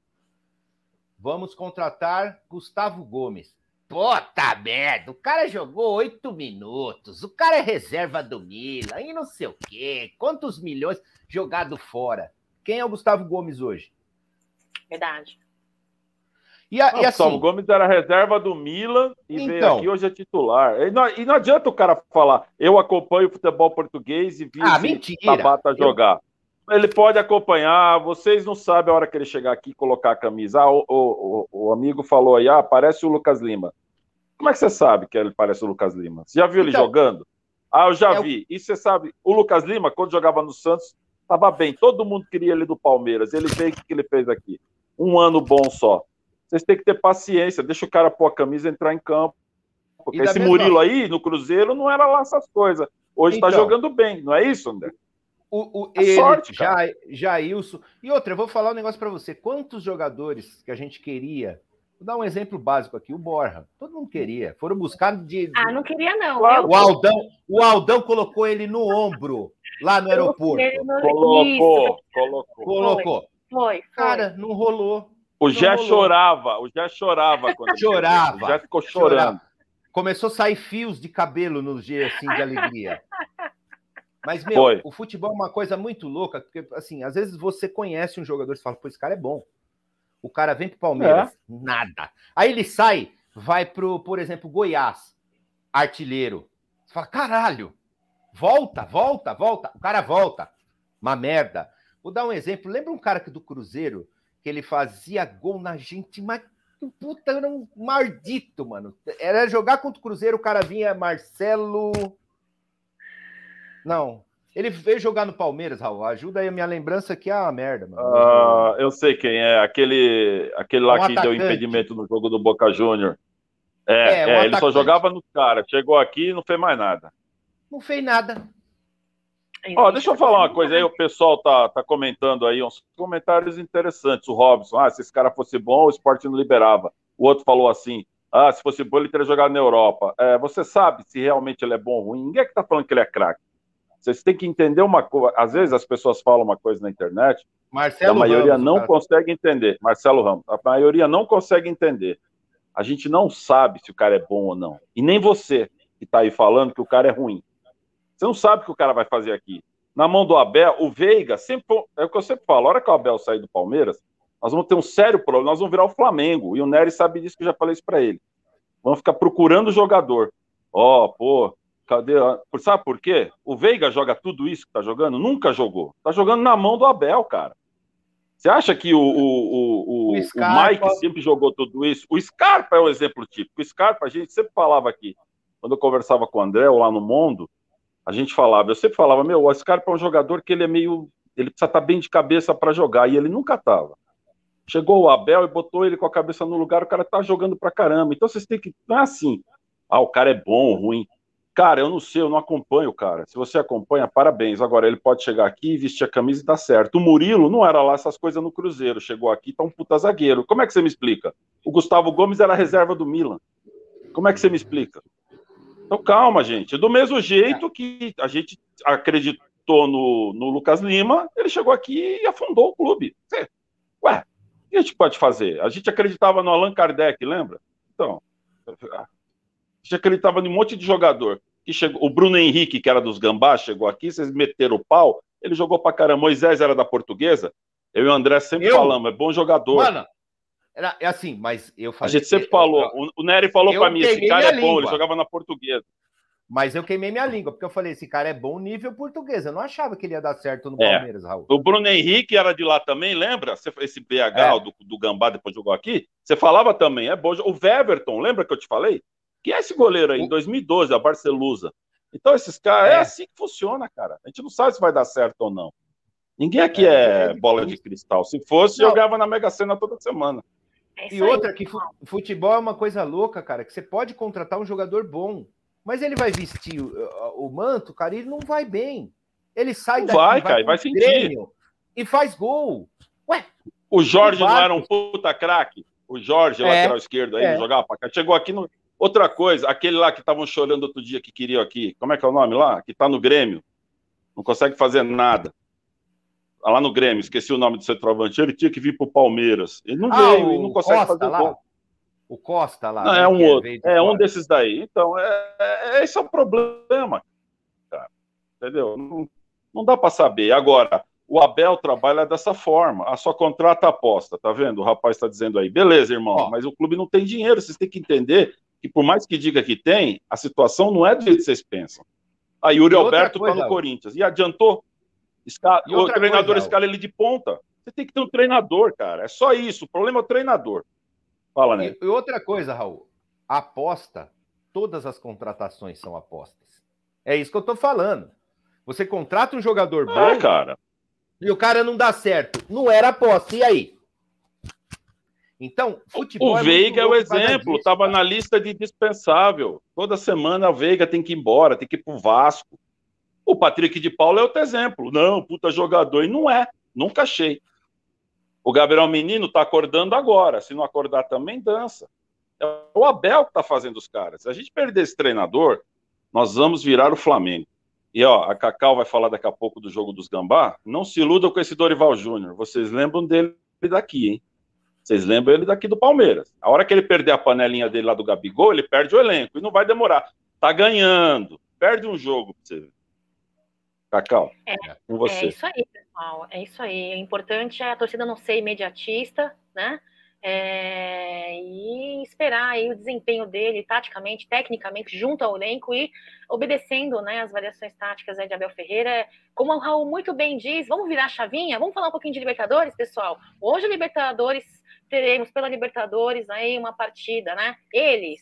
Speaker 4: vamos contratar Gustavo Gomes. Puta merda, o cara jogou oito minutos, o cara é reserva do Milan e não sei o quê. Quantos milhões jogado fora? Quem é o Gustavo Gomes hoje?
Speaker 1: Verdade.
Speaker 2: E, a, não, e assim, Gustavo Gomes era reserva do Milan e então, veio aqui hoje é titular. E não, e não, adianta o cara falar, eu acompanho o futebol português e vi
Speaker 4: ah, mentira.
Speaker 2: Tabata jogar. Eu... Ele pode acompanhar, vocês não sabem a hora que ele chegar aqui e colocar a camisa. Ah, o, o, o, amigo falou aí, ah, parece o Lucas Lima. Como é que você sabe que ele parece o Lucas Lima? Você já viu então, ele jogando? Ah, eu já é vi. O... E você sabe, o Lucas Lima, quando jogava no Santos, estava bem. Todo mundo queria ele do Palmeiras. Ele fez o que ele fez aqui. Um ano bom só. Vocês têm que ter paciência. Deixa o cara pôr a camisa e entrar em campo. Porque esse. Murilo aí, no Cruzeiro, não era lá essas coisas. Hoje está então, jogando bem, não é isso, André?
Speaker 4: O, o, é ele, sorte, já, Jailson. E outra, eu vou falar um negócio para você. Quantos jogadores que a gente queria Vou dar um exemplo básico aqui, o Borja. Todo mundo queria. Foram buscar de.
Speaker 1: Ah, não queria, não.
Speaker 4: O, Aldão, o Aldão colocou ele no ombro, lá no aeroporto.
Speaker 2: No... Colocou, colocou.
Speaker 4: Colocou.
Speaker 1: Foi, foi.
Speaker 4: Cara, não rolou.
Speaker 2: O Jé chorava, o Jé chorava quando
Speaker 4: chorava.
Speaker 2: Já ficou chorando. Chorava.
Speaker 4: Começou a sair fios de cabelo no dia assim de alegria. Mas, meu, Foi. o futebol é uma coisa muito louca, porque, assim, às vezes você conhece um jogador e fala, pô, esse cara é bom. O cara vem pro Palmeiras, é. nada. Aí ele sai, vai pro, por exemplo, Goiás, artilheiro. Você fala, caralho, volta, volta, volta. O cara volta. Uma merda. Vou dar um exemplo. Lembra um cara do Cruzeiro que ele fazia gol na gente, mas puta, era um maldito, mano. Era jogar contra o Cruzeiro, o cara vinha Marcelo. Não. Ele veio jogar no Palmeiras, Raul. Ajuda aí a minha lembrança aqui, ah, merda, mano.
Speaker 2: Uh, eu sei quem é. Aquele, aquele lá um que atacante. deu impedimento no jogo do Boca Júnior. É, é, é ele só jogava nos caras. Chegou aqui e não fez mais nada.
Speaker 4: Não fez nada.
Speaker 2: Ó, deixa eu falar uma coisa aí, o pessoal tá, tá comentando aí uns comentários interessantes. O Robson, ah, se esse cara fosse bom, o esporte não liberava. O outro falou assim, ah, se fosse bom, ele teria jogado na Europa. É, você sabe se realmente ele é bom ou ruim? Ninguém é que tá falando que ele é craque. Vocês têm que entender uma coisa. Às vezes as pessoas falam uma coisa na internet, Marcelo a maioria Ramos, não cara. consegue entender. Marcelo Ramos, a maioria não consegue entender. A gente não sabe se o cara é bom ou não. E nem você que está aí falando que o cara é ruim. Você não sabe o que o cara vai fazer aqui. Na mão do Abel, o Veiga, sempre, é o que eu sempre falo, a hora que o Abel sair do Palmeiras, nós vamos ter um sério problema, nós vamos virar o Flamengo. E o Nery sabe disso que eu já falei isso para ele. Vamos ficar procurando o jogador. Ó, oh, pô, cadê? Sabe por quê? O Veiga joga tudo isso que tá jogando? Nunca jogou. Tá jogando na mão do Abel, cara. Você acha que o, o, o, o, o Mike sempre jogou tudo isso? O Scarpa é o exemplo típico. O Scarpa, a gente sempre falava aqui, quando eu conversava com o André lá no Mundo, a gente falava, eu sempre falava, meu, o Scarpa é um jogador que ele é meio. Ele precisa estar bem de cabeça para jogar, e ele nunca estava. Chegou o Abel e botou ele com a cabeça no lugar, o cara tá jogando pra caramba. Então vocês têm que. Não é assim. Ah, o cara é bom, ruim. Cara, eu não sei, eu não acompanho, cara. Se você acompanha, parabéns. Agora, ele pode chegar aqui, vestir a camisa e dar certo. O Murilo não era lá essas coisas no Cruzeiro. Chegou aqui, tá um puta zagueiro. Como é que você me explica? O Gustavo Gomes era reserva do Milan. Como é que você me explica? Então, calma, gente. Do mesmo jeito que a gente acreditou no, no Lucas Lima, ele chegou aqui e afundou o clube. Ué, o que a gente pode fazer? A gente acreditava no Allan Kardec, lembra? Então, a gente acreditava em um monte de jogador. Que chegou, o Bruno Henrique, que era dos Gambás, chegou aqui, vocês meteram o pau, ele jogou pra caramba. Moisés era da portuguesa. Eu e o André sempre eu? falamos, é bom jogador. Mano,
Speaker 4: era, é assim, mas eu falei.
Speaker 2: A gente sempre falou. Eu, o Nery falou para mim: esse cara é bom, língua. ele jogava na portuguesa.
Speaker 4: Mas eu queimei minha língua, porque eu falei: esse cara é bom nível português. Eu não achava que ele ia dar certo no
Speaker 2: é.
Speaker 4: Palmeiras, Raul.
Speaker 2: O Bruno Henrique era de lá também, lembra? Esse BH é. do, do Gambá depois jogou aqui. Você falava também, é bom. O Weverton, lembra que eu te falei? Que é esse goleiro aí, em 2012, a Barcelusa. Então, esses caras, é. é assim que funciona, cara. A gente não sabe se vai dar certo ou não. Ninguém aqui é, é bola de cristal. Se fosse, não. jogava na Mega Sena toda semana.
Speaker 4: É e outra, que futebol é uma coisa louca, cara, que você pode contratar um jogador bom, mas ele vai vestir o, o manto, cara, e ele não vai bem. Ele sai
Speaker 2: não daqui, vai, vai, cara, vai sentir.
Speaker 4: E faz gol. Ué,
Speaker 2: o Jorge não era um puta craque? O Jorge, é, lateral esquerdo aí, é. jogava pra cá. Chegou aqui no. Outra coisa, aquele lá que estavam chorando outro dia que queriam aqui, como é que é o nome lá? Que tá no Grêmio. Não consegue fazer nada lá no Grêmio, esqueci o nome do centroavante, ele tinha que vir para o Palmeiras. Ele não ah, veio, ele não consegue Costa, fazer
Speaker 4: lá. O Costa lá.
Speaker 2: Não, né, é um outro, de é um desses daí. Então, é, é, esse é o problema, cara. Entendeu? Não, não dá para saber. Agora, o Abel trabalha dessa forma. A sua contrata aposta, tá vendo? O rapaz está dizendo aí, beleza, irmão, Ó. mas o clube não tem dinheiro. Vocês têm que entender que, por mais que diga que tem, a situação não é do jeito que vocês pensam. A Yuri Alberto está no Corinthians. E adiantou? Escala, o treinador coisa, escala ele de ponta. Você tem que ter um treinador, cara. É só isso. O problema é o treinador. Fala, né?
Speaker 4: E, outra coisa, Raul. Aposta, todas as contratações são apostas. É isso que eu tô falando. Você contrata um jogador é, bom.
Speaker 2: cara.
Speaker 4: E o cara não dá certo. Não era aposta. E aí? Então,
Speaker 2: futebol. O é Veiga é o exemplo. Estava na lista de dispensável. Toda semana o Veiga tem que ir embora, tem que ir pro Vasco. O Patrick de Paula é outro exemplo. Não, puta jogador. E não é. Nunca achei. O Gabriel Menino está acordando agora. Se não acordar também, dança. É o Abel que está fazendo os caras. Se a gente perder esse treinador, nós vamos virar o Flamengo. E ó, a Cacau vai falar daqui a pouco do jogo dos Gambá. Não se iludam com esse Dorival Júnior. Vocês lembram dele daqui, hein? Vocês lembram ele daqui do Palmeiras. A hora que ele perder a panelinha dele lá do Gabigol, ele perde o elenco. E não vai demorar. Tá ganhando. Perde um jogo pra você ver. Cacau,
Speaker 1: é, com você. É isso aí, pessoal. É isso aí. O importante é a torcida não ser imediatista, né? É, e esperar aí o desempenho dele, taticamente, tecnicamente, junto ao elenco e obedecendo né, as variações táticas de Abel Ferreira. Como o Raul muito bem diz, vamos virar a chavinha? Vamos falar um pouquinho de Libertadores, pessoal? Hoje Libertadores teremos pela Libertadores aí uma partida, né? Eles,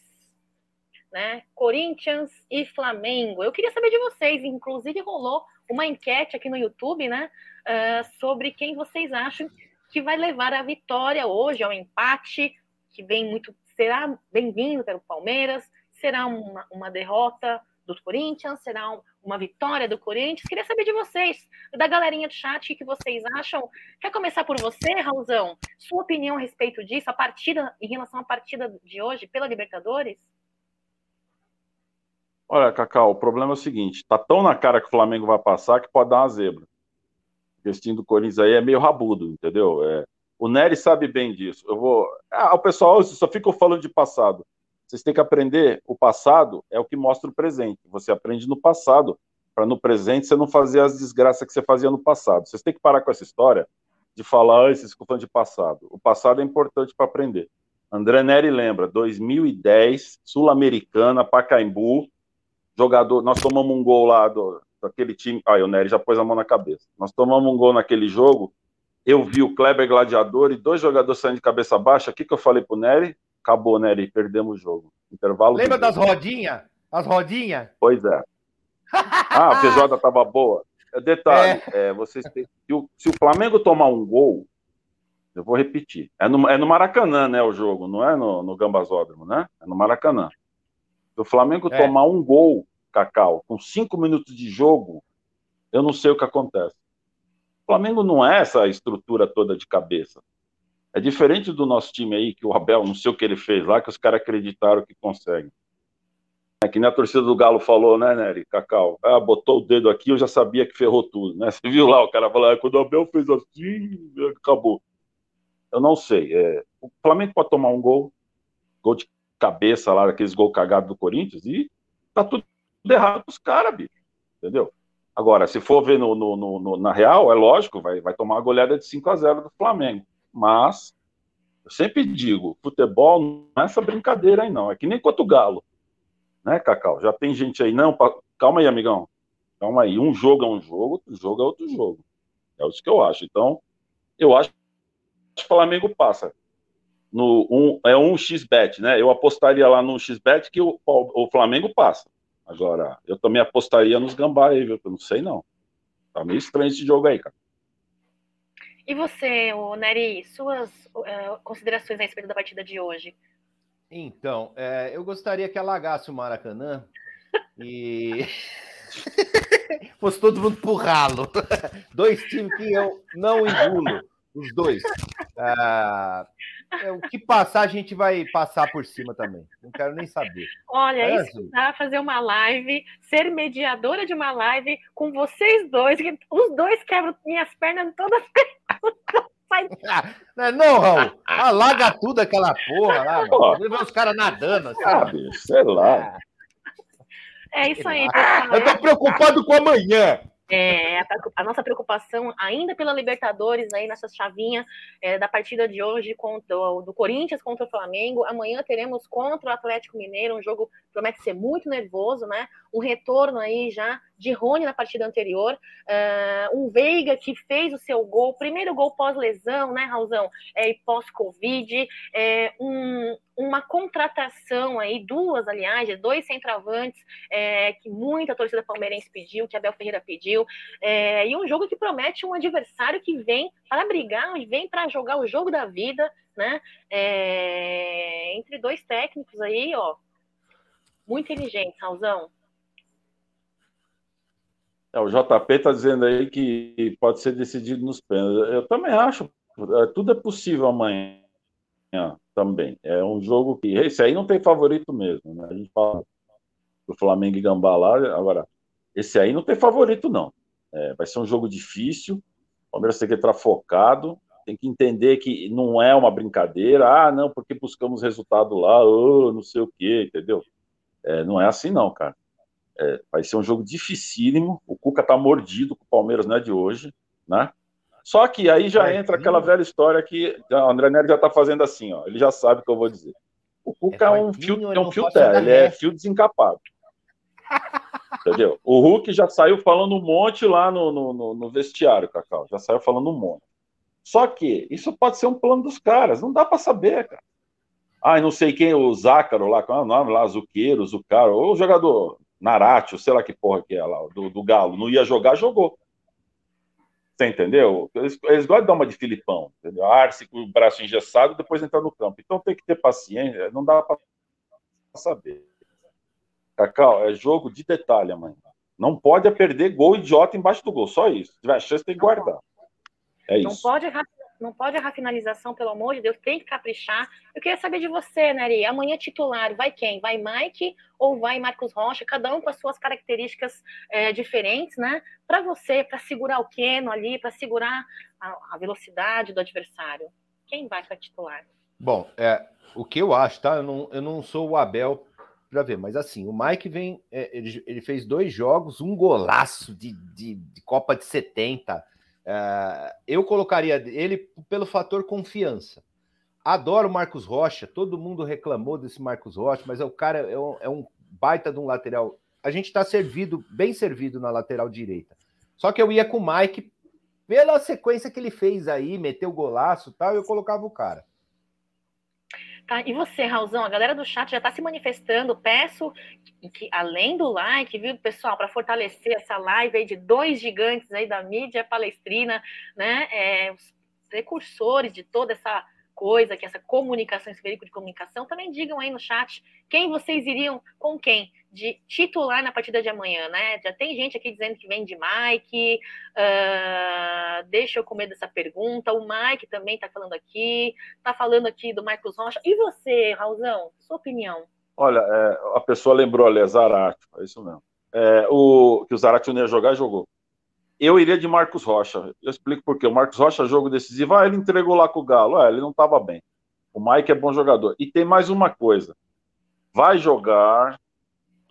Speaker 1: né? Corinthians e Flamengo. Eu queria saber de vocês, inclusive rolou uma enquete aqui no YouTube, né? Uh, sobre quem vocês acham que vai levar a vitória hoje, ao empate, que vem muito, será bem-vindo pelo Palmeiras, será uma, uma derrota do Corinthians, será um, uma vitória do Corinthians. Queria saber de vocês, da galerinha do chat, o que vocês acham. Quer começar por você, Raulzão? Sua opinião a respeito disso, a partida, em relação à partida de hoje pela Libertadores?
Speaker 2: Olha, Cacau, o problema é o seguinte: tá tão na cara que o Flamengo vai passar que pode dar uma zebra. O time do Corinthians aí é meio rabudo, entendeu? É, o Nery sabe bem disso. Eu vou. Ah, o pessoal só fica falando de passado. Vocês têm que aprender. O passado é o que mostra o presente. Você aprende no passado, para no presente você não fazer as desgraças que você fazia no passado. Vocês têm que parar com essa história de falar, ah, vocês de passado. O passado é importante para aprender. André Neri lembra, 2010, Sul-Americana, Pacaembu, jogador, nós tomamos um gol lá do, daquele time, aí o Nery já pôs a mão na cabeça. Nós tomamos um gol naquele jogo, eu vi o Kleber Gladiador e dois jogadores saindo de cabeça baixa, o que, que eu falei pro Nery? Acabou, Nery, perdemos o jogo. Intervalo.
Speaker 4: Lembra das rodinhas? As rodinhas?
Speaker 2: Pois é. Ah, a feijoada tava boa. É, detalhe, é. É, vocês têm, se, o, se o Flamengo tomar um gol, eu vou repetir. É no, é no Maracanã, né, o jogo, não é no, no Gambazódromo, né? É no Maracanã. Se o Flamengo é. tomar um gol, Cacau, com cinco minutos de jogo, eu não sei o que acontece. O Flamengo não é essa estrutura toda de cabeça. É diferente do nosso time aí, que o Abel, não sei o que ele fez lá, que os caras acreditaram que consegue. É que nem a torcida do Galo falou, né, Nery, Cacau? Ah, botou o dedo aqui, eu já sabia que ferrou tudo, né? Você viu lá, o cara falou, ah, quando o Abel fez assim, acabou. Eu não sei. É, o Flamengo pode tomar um gol, gol de cabeça lá, aqueles gol cagados do Corinthians, e tá tudo errado pros caras, bicho. Entendeu? Agora, se for ver no, no, no, na real, é lógico, vai, vai tomar uma goleada de 5 a 0 do Flamengo. Mas, eu sempre digo, futebol não é essa brincadeira aí, não. É que nem quanto Galo. Né, Cacau? Já tem gente aí, não, calma aí, amigão. Calma aí. Um jogo é um jogo, outro jogo é outro jogo. É isso que eu acho. Então, eu acho que o Flamengo passa no um, é um xbet, né? Eu apostaria lá no xbet que o, o, o, Flamengo passa. Agora, eu também apostaria nos gambá aí, viu? Eu não sei não. Tá meio estranho esse jogo aí, cara.
Speaker 1: E você, o Neri, suas uh, considerações a respeito da partida de hoje?
Speaker 4: Então, é, eu gostaria que alagasse o Maracanã e fosse todo mundo pro ralo. Dois times que eu não engulo, os dois. Ah, é, o que passar, a gente vai passar por cima também. Não quero nem saber.
Speaker 1: Olha, é isso dá fazer uma live, ser mediadora de uma live com vocês dois, que os dois quebram minhas pernas todas.
Speaker 4: não, não, Raul. Alaga tudo aquela porra lá. Vê os caras nadando.
Speaker 2: Sabe, sei lá.
Speaker 1: É isso aí, pessoal.
Speaker 4: Eu tô preocupado com amanhã.
Speaker 1: É, a, nossa preocupação ainda pela Libertadores aí nessa chavinha é, da partida de hoje contra, do, do, Corinthians contra o Flamengo. Amanhã teremos contra o Atlético Mineiro, um jogo que promete ser muito nervoso, né? Um retorno aí já de Rony na partida anterior, uh, um Veiga que fez o seu gol, primeiro gol pós-lesão, né, Raulzão? É, e pós-Covid, é, um, uma contratação aí, duas, aliás, dois centroavantes é, que muita torcida palmeirense pediu, que Abel Ferreira pediu, é, e um jogo que promete um adversário que vem para brigar, vem para jogar o jogo da vida, né? É, entre dois técnicos aí, ó, muito inteligentes, Raulzão.
Speaker 2: É, o JP está dizendo aí que pode ser decidido nos pênaltis. Eu também acho. É, tudo é possível amanhã também. É um jogo que. Esse aí não tem favorito mesmo. Né? A gente fala do Flamengo e Gambá lá. Agora, esse aí não tem favorito, não. É, vai ser um jogo difícil. O Palmeiras tem que entrar focado. Tem que entender que não é uma brincadeira. Ah, não, porque buscamos resultado lá, oh, não sei o quê, entendeu? É, não é assim, não, cara. É, vai ser um jogo dificílimo. O Cuca tá mordido com o Palmeiras, não é de hoje, né? Só que aí já entra aquela velha história que o André Nery já está fazendo assim, ó. Ele já sabe o que eu vou dizer. O Cuca é, é um fio, é um fio terra, ele é fio desencapado. Entendeu? O Hulk já saiu falando um monte lá no, no, no, vestiário, Cacau. Já saiu falando um monte. Só que isso pode ser um plano dos caras, não dá para saber, cara. Ah, não sei quem, o Zácaro lá, qual é o nome lá, Zuqueiro, Zucaro, ou o jogador Naratio, sei lá que porra que é lá, do, do Galo, não ia jogar, jogou. Você entendeu? Eles, eles gostam de dar uma de Filipão, entendeu? Arce com o braço engessado depois entrar no campo. Então tem que ter paciência, não dá para saber. Cacau, é jogo de detalhe amanhã. Não pode perder gol idiota embaixo do gol, só isso. Se tiver chance, tem que guardar. É
Speaker 1: não
Speaker 2: isso.
Speaker 1: Pode, não pode errar finalização, pelo amor de Deus, tem que caprichar. Eu queria saber de você, Neri. Amanhã titular, vai quem? Vai Mike ou vai Marcos Rocha? Cada um com as suas características é, diferentes, né? Para você, para segurar o Keno ali, para segurar a, a, velocidade do adversário. Quem vai para titular?
Speaker 4: Bom, é, o que eu acho, tá? Eu não, eu não sou o Abel para ver, mas assim, o Mike vem, é, ele, ele, fez dois jogos, um golaço de, de, de Copa de 70 Uh, eu colocaria ele pelo fator confiança. Adoro o Marcos Rocha, todo mundo reclamou desse Marcos Rocha, mas é o cara é um, é um baita de um lateral. A gente está servido, bem servido na lateral direita. Só que eu ia com o Mike pela sequência que ele fez aí, meteu golaço tal, eu colocava o cara.
Speaker 1: Tá? E você, Raulzão, a galera do chat já está se manifestando. Peço que, além do like, viu, pessoal, para fortalecer essa live aí de dois gigantes aí da mídia palestrina, né? É, os precursores de toda essa coisa, que essa comunicação, esse veículo de comunicação, também digam aí no chat quem vocês iriam com quem de titular na partida de amanhã, né? Já tem gente aqui dizendo que vem de Mike, uh, deixa eu comer dessa pergunta. O Mike também está falando aqui, está falando aqui do Marcos Rocha. E você, Raulzão, sua opinião?
Speaker 2: Olha, é, a pessoa lembrou ali, é Zarate, é isso mesmo. É, o, que o Zarate não ia jogar, jogou. Eu iria de Marcos Rocha. Eu explico por quê. O Marcos Rocha, jogo decisivo, ah, ele entregou lá com o Galo. Ah, ele não estava bem. O Mike é bom jogador. E tem mais uma coisa. Vai jogar.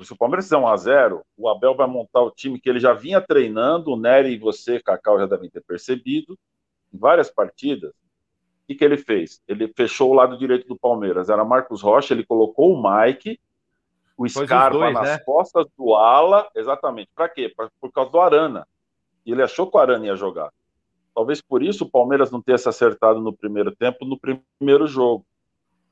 Speaker 2: Se o Palmeiras fizer 1x0, o Abel vai montar o time que ele já vinha treinando. O Nery e você, Cacau, já devem ter percebido. Em várias partidas. O que, que ele fez? Ele fechou o lado direito do Palmeiras. Era Marcos Rocha, ele colocou o Mike, o Scarpa dois, nas né? costas do Ala. Exatamente. Para quê? Pra, por causa do Arana e ele achou que o Arana ia jogar. Talvez por isso o Palmeiras não tenha se acertado no primeiro tempo, no primeiro jogo.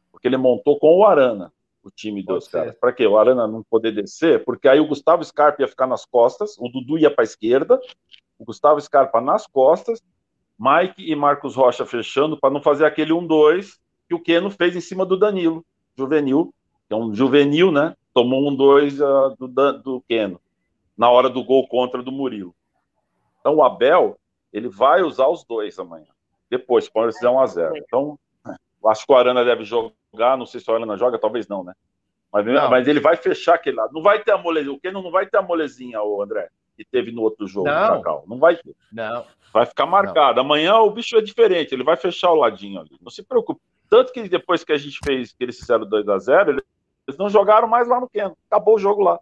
Speaker 2: Porque ele montou com o Arana o time dos caras. Para quê? O Arana não poder descer? Porque aí o Gustavo Scarpa ia ficar nas costas, o Dudu ia para a esquerda, o Gustavo Scarpa nas costas, Mike e Marcos Rocha fechando para não fazer aquele 1-2 que o Keno fez em cima do Danilo, juvenil, que é um juvenil, né? Tomou um 2 uh, ah, do, do Keno, na hora do gol contra do Murilo. Então o Abel, ele vai usar os dois amanhã. Depois, pode ser 1 a 0 Então, acho que o Arana deve jogar, não sei se o Arana joga, talvez não, né? Mas, mas ele vai fechar aquele lado. Não vai ter a molezinha, o Keno não vai ter a molezinha, o André, que teve no outro jogo,
Speaker 4: não,
Speaker 2: Cacau. Não vai ter.
Speaker 4: Não.
Speaker 2: Vai ficar marcado. Não. Amanhã o bicho é diferente, ele vai fechar o ladinho ali. Não se preocupe. Tanto que depois que a gente fez, que eles fizeram 2 a 0 eles não jogaram mais lá no Keno. Acabou o jogo lá.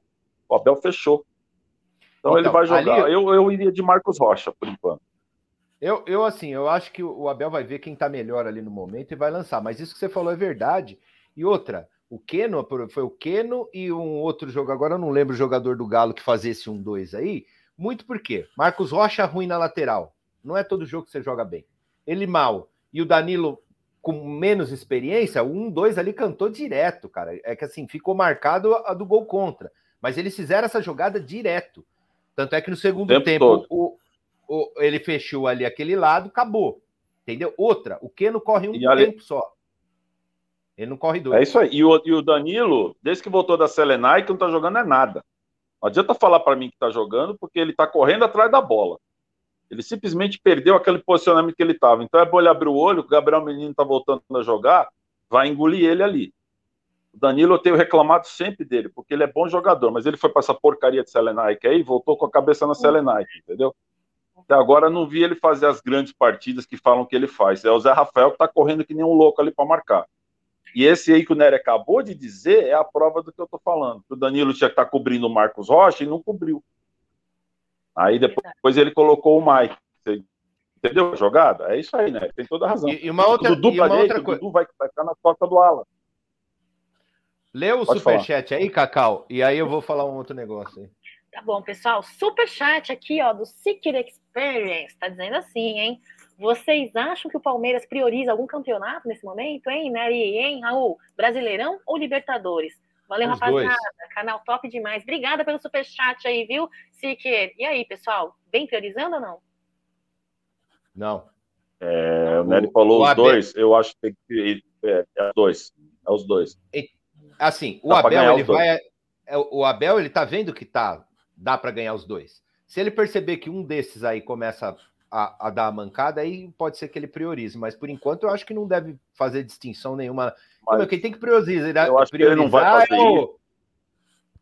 Speaker 2: O Abel fechou. Então, então ele vai jogar. Ali... Eu, eu iria de Marcos Rocha, por enquanto.
Speaker 4: Eu, eu, assim, eu acho que o Abel vai ver quem tá melhor ali no momento e vai lançar. Mas isso que você falou é verdade. E outra, o Keno, foi o Keno e um outro jogo, agora eu não lembro o jogador do Galo que fazia esse 1-2 aí. Muito por quê? Marcos Rocha ruim na lateral. Não é todo jogo que você joga bem. Ele mal. E o Danilo com menos experiência, o 1-2 ali cantou direto, cara. É que assim, ficou marcado a do gol contra. Mas eles fizeram essa jogada direto. Tanto é que no segundo tempo, tempo o, o, ele fechou ali aquele lado, acabou. Entendeu? Outra, o Keno corre um tempo só. Ele não corre dois.
Speaker 2: É isso aí. E o, e o Danilo, desde que voltou da Selenai, que não tá jogando é nada. Não adianta falar para mim que tá jogando, porque ele tá correndo atrás da bola. Ele simplesmente perdeu aquele posicionamento que ele estava. Então é bom ele abrir o olho, o Gabriel Menino tá voltando a jogar, vai engolir ele ali. O Danilo eu tenho reclamado sempre dele, porque ele é bom jogador, mas ele foi para essa porcaria de Selenaica aí e voltou com a cabeça na Selenaica, entendeu? Até agora não vi ele fazer as grandes partidas que falam que ele faz. É o Zé Rafael que tá correndo que nem um louco ali para marcar. E esse aí que o Nery acabou de dizer é a prova do que eu tô falando. O Danilo tinha que estar tá cobrindo o Marcos Rocha e não cobriu. Aí depois ele colocou o Mike. entendeu a jogada? É isso aí, né? Tem toda a razão.
Speaker 4: E, uma outra,
Speaker 2: o Dudu,
Speaker 4: e uma
Speaker 2: outra coisa. O Dudu vai, vai ficar na porta do Ala.
Speaker 4: Lê o Pode superchat falar. aí, Cacau, e aí eu vou falar um outro negócio aí.
Speaker 1: Tá bom, pessoal. Superchat aqui, ó, do Seeker Experience. Tá dizendo assim, hein? Vocês acham que o Palmeiras prioriza algum campeonato nesse momento, hein, Nery, hein, Raul? Brasileirão ou Libertadores? Valeu, Os rapaziada. Dois. Canal top demais. Obrigada pelo superchat aí, viu, Siqueira? E aí, pessoal? Vem priorizando ou não?
Speaker 4: Não.
Speaker 2: É, o Nery falou o os dois, eu acho que tem que. É, é os dois. É os dois.
Speaker 4: Assim, o Abel, ele vai. É, o Abel, ele tá vendo que tá. Dá para ganhar os dois. Se ele perceber que um desses aí começa a, a, dar a mancada, aí pode ser que ele priorize. Mas por enquanto eu acho que não deve fazer distinção nenhuma. Mas, quem tem que priorizar,
Speaker 2: eu acho priorizar que ele não vai fazer é, o,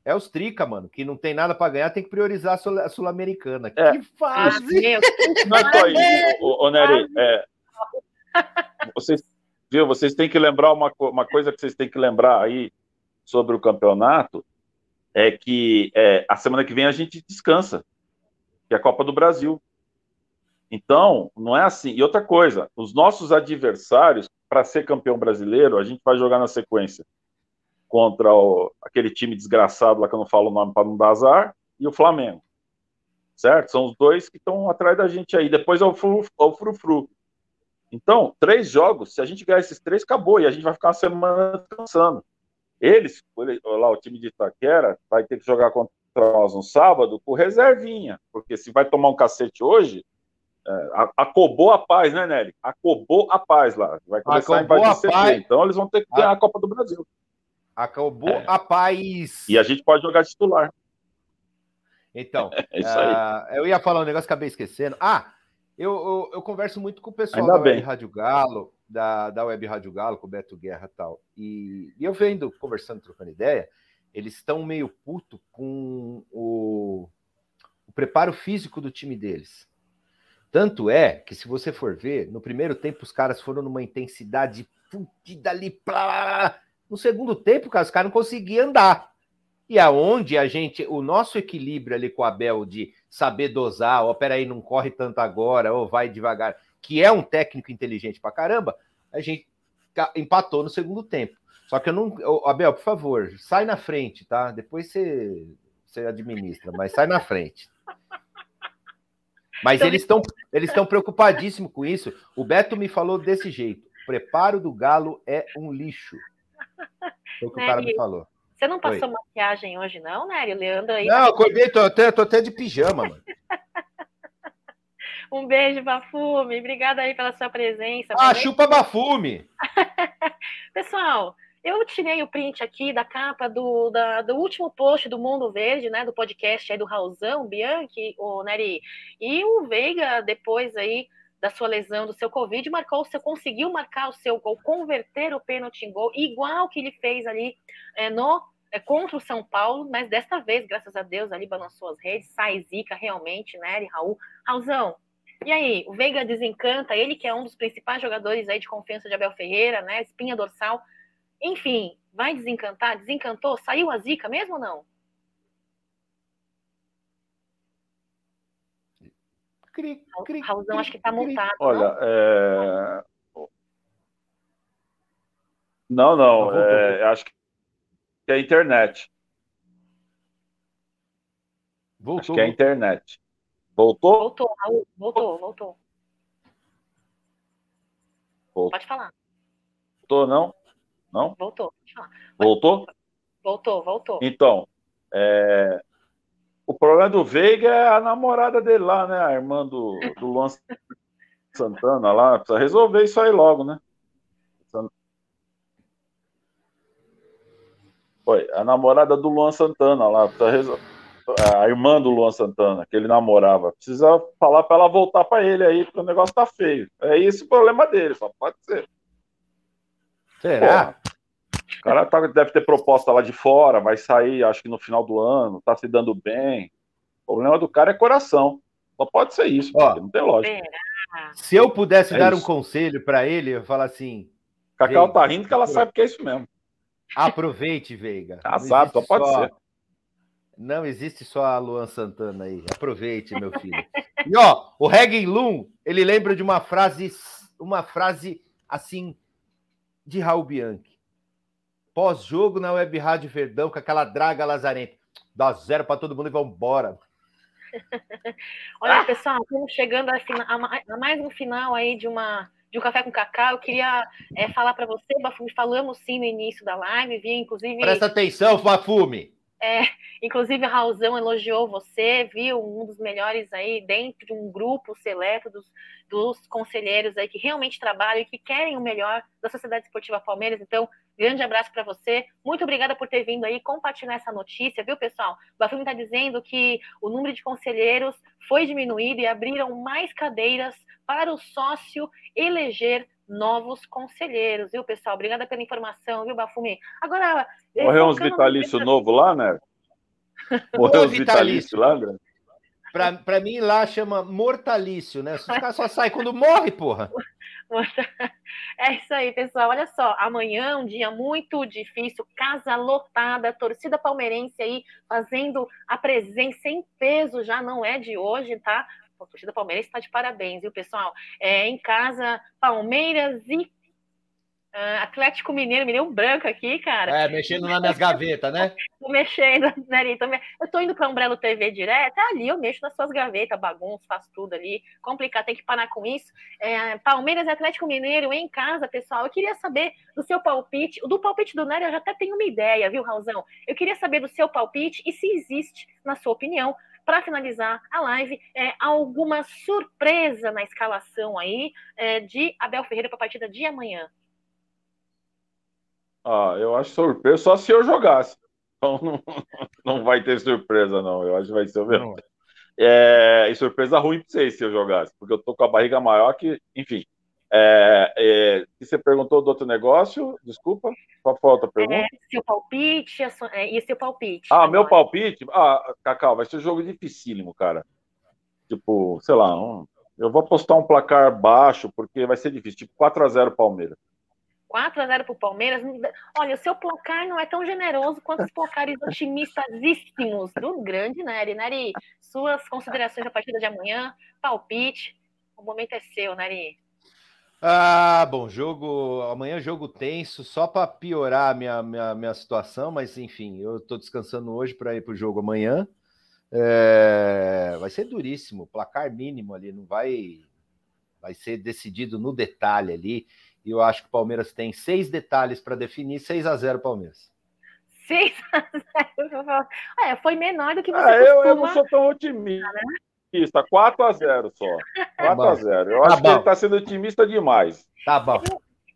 Speaker 4: é os Trica, mano, que não tem nada para ganhar, tem que priorizar a Sul-Americana. É. Que fase!
Speaker 2: Não é só isso, ô, Nery. É, vocês, viu, vocês têm que lembrar uma, uma coisa que vocês têm que lembrar aí sobre o campeonato é que é, a semana que vem a gente descansa, que é a Copa do Brasil. Então, não é assim. E outra coisa, os nossos adversários, para ser campeão brasileiro, a gente vai jogar na sequência contra o, aquele time desgraçado lá que eu não falo o nome para não dar azar, e o Flamengo. Certo? São os dois que estão atrás da gente aí. Depois é o Frufru. Então, três jogos, se a gente ganhar esses três, acabou, e a gente vai ficar uma semana descansando. Eles, lá o time de Itaquera, vai ter que jogar contra nós no sábado com reservinha, porque se vai tomar um cacete hoje, é, acobou a paz, né, Nelly? Acobou a paz lá. Vai começar acobou a paz. Então eles vão ter que ganhar a... Copa do Brasil.
Speaker 4: Acabou é. a paz.
Speaker 2: E a gente pode jogar titular.
Speaker 4: Então, é uh, eu ia falar um negócio, acabei esquecendo. Ah, eu, eu, eu converso muito com o pessoal Ainda da bem. Rádio Galo, da, da Web Rádio Galo, com o Beto Guerra e tal. E, e eu vendo, conversando, trocando ideia, eles estão meio puto com o, o preparo físico do time deles. Tanto é que, se você for ver, no primeiro tempo os caras foram numa intensidade fudida ali. Plá, no segundo tempo, cara, os caras não conseguiam andar. E aonde a gente, o nosso equilíbrio ali com o Abel de saber dosar, ó, peraí, não corre tanto agora, ou vai devagar, que é um técnico inteligente pra caramba, a gente empatou no segundo tempo. Só que eu não. Abel, por favor, sai na frente, tá? Depois você, você administra, mas sai na frente. Mas então, eles estão eles estão preocupadíssimos com isso. O Beto me falou desse jeito: o preparo do Galo é um lixo. Foi o que o cara me falou.
Speaker 1: Você não passou Oi. maquiagem hoje, não, Nery? Leandro aí.
Speaker 4: Não, acordei, tô até, tô até de pijama, mano.
Speaker 1: Um beijo, Bafume. Obrigada aí pela sua presença.
Speaker 4: Ah, chupa Bafume!
Speaker 1: Pessoal, eu tirei o print aqui da capa do, da, do último post do Mundo Verde, né? Do podcast aí do Raulzão, Bianchi, o Nery. E o Veiga, depois aí da sua lesão, do seu Covid, marcou, você conseguiu marcar o seu gol, converter o pênalti em gol, igual que ele fez ali é, no é, contra o São Paulo, mas desta vez, graças a Deus, ali balançou as redes, sai zica realmente, né, Raul. Raulzão, e aí, o Veiga desencanta, ele que é um dos principais jogadores aí de confiança de Abel Ferreira, né, espinha dorsal, enfim, vai desencantar, desencantou, saiu a zica mesmo ou não?
Speaker 4: Cri, cri,
Speaker 1: Raulzão acho que está montado.
Speaker 2: Olha, é... não, não, é, acho que é a internet. Voltou. Acho que é a internet. Voltou?
Speaker 1: Voltou, Raul, voltou, voltou. voltou. Pode falar.
Speaker 2: Voltou, não? Não?
Speaker 1: Voltou.
Speaker 2: Voltou?
Speaker 1: Voltou, voltou.
Speaker 2: Então, é, o problema do Veiga é a namorada dele lá, né? A irmã do, do Luan Santana lá. Precisa resolver isso aí logo, né? Foi, a namorada do Luan Santana lá. Precisa resolver. A irmã do Luan Santana, que ele namorava. Precisa falar para ela voltar para ele aí, porque o negócio tá feio. É esse o problema dele, só pode ser.
Speaker 4: Será? Pô,
Speaker 2: o cara tá, deve ter proposta lá de fora, vai sair, acho que no final do ano, tá se dando bem. O problema do cara é coração. Só pode ser isso, Ó, não tem lógica.
Speaker 4: Se eu pudesse é dar isso. um conselho para ele, eu falar assim.
Speaker 2: Cacau tá rindo que ela sabe que é isso mesmo.
Speaker 4: Aproveite, Veiga.
Speaker 2: Ah, sabe, só pode só... ser.
Speaker 4: Não existe só a Luan Santana aí. Aproveite, meu filho. e ó, o Regen Lum, ele lembra de uma frase, uma frase assim de Raul Bianchi pós-jogo na Web Rádio Verdão, com aquela draga lazarenta. Dá zero para todo mundo e vamos embora.
Speaker 1: Olha, pessoal, estamos chegando a, a, mais um final aí de uma de um café com cacau. Eu queria é, falar para você, Bafume, falamos sim no início da live, vi inclusive.
Speaker 4: Presta atenção, Bafume.
Speaker 1: É, inclusive, Raulzão elogiou você, viu? Um dos melhores aí dentro de um grupo seleto dos, dos conselheiros aí que realmente trabalham e que querem o melhor da Sociedade Esportiva Palmeiras. Então, grande abraço para você. Muito obrigada por ter vindo aí compartilhar essa notícia, viu, pessoal? O Bafumi está dizendo que o número de conselheiros foi diminuído e abriram mais cadeiras para o sócio eleger novos conselheiros, viu, pessoal? Obrigada pela informação, viu, Bafumi?
Speaker 2: Agora. Morreu uns vitalício novo lá, né?
Speaker 4: Morreu uns vitalício lá, André? Para mim, lá chama mortalício, né? Os caras só saem quando morre, porra.
Speaker 1: É isso aí, pessoal. Olha só, amanhã um dia muito difícil, casa lotada, torcida palmeirense aí fazendo a presença em peso, já não é de hoje, tá? A torcida palmeirense está de parabéns, viu, pessoal? É, em casa, Palmeiras e uh, Atlético Mineiro, me deu um branco aqui, cara.
Speaker 4: É, mexendo nas minhas gavetas, né?
Speaker 1: tô mexendo, né, Eu tô indo para Umbrello TV direto, é ali eu mexo nas suas gavetas, bagunço, faço tudo ali. Complicado, tem que parar com isso. É, Palmeiras e Atlético Mineiro em casa, pessoal. Eu queria saber do seu palpite, do palpite do Nery eu já até tenho uma ideia, viu, Raulzão? Eu queria saber do seu palpite e se existe, na sua opinião, para finalizar a live, é, alguma surpresa na escalação aí é, de Abel Ferreira para a partida de amanhã?
Speaker 2: Ah, eu acho surpresa só se eu jogasse. Então não, não vai ter surpresa, não. Eu acho que vai ser o mesmo. É, e surpresa ruim para vocês se eu jogasse, porque eu tô com a barriga maior que, enfim. É, é, você perguntou do outro negócio, desculpa, qual foi a outra pergunta? É,
Speaker 1: seu palpite, é, e seu palpite.
Speaker 2: Ah, agora. meu palpite? Ah, Cacau, vai ser um jogo dificílimo, cara. Tipo, sei lá, um, eu vou apostar um placar baixo, porque vai ser difícil, tipo 4x0 Palmeiras.
Speaker 1: 4 a 0 para o Palmeiras. Olha, o seu placar não é tão generoso quanto os placares otimistasíssimos do grande Nery. Nery, suas considerações da partida de amanhã, palpite. O momento é seu, Nery.
Speaker 4: Ah, bom, jogo. Amanhã jogo tenso, só para piorar a minha, minha, minha situação, mas enfim, eu estou descansando hoje para ir para o jogo amanhã. É, vai ser duríssimo, placar mínimo ali, não vai. Vai ser decidido no detalhe ali. E eu acho que o Palmeiras tem seis detalhes para definir, 6 a 0 Palmeiras.
Speaker 1: 6 a 0 é, foi menor do que você
Speaker 2: ah, eu, eu, não sou tão otimista. Né? 4 a 0 só. 4 tá a 0 Eu tá acho bom. que ele está sendo otimista demais.
Speaker 4: Tá bom.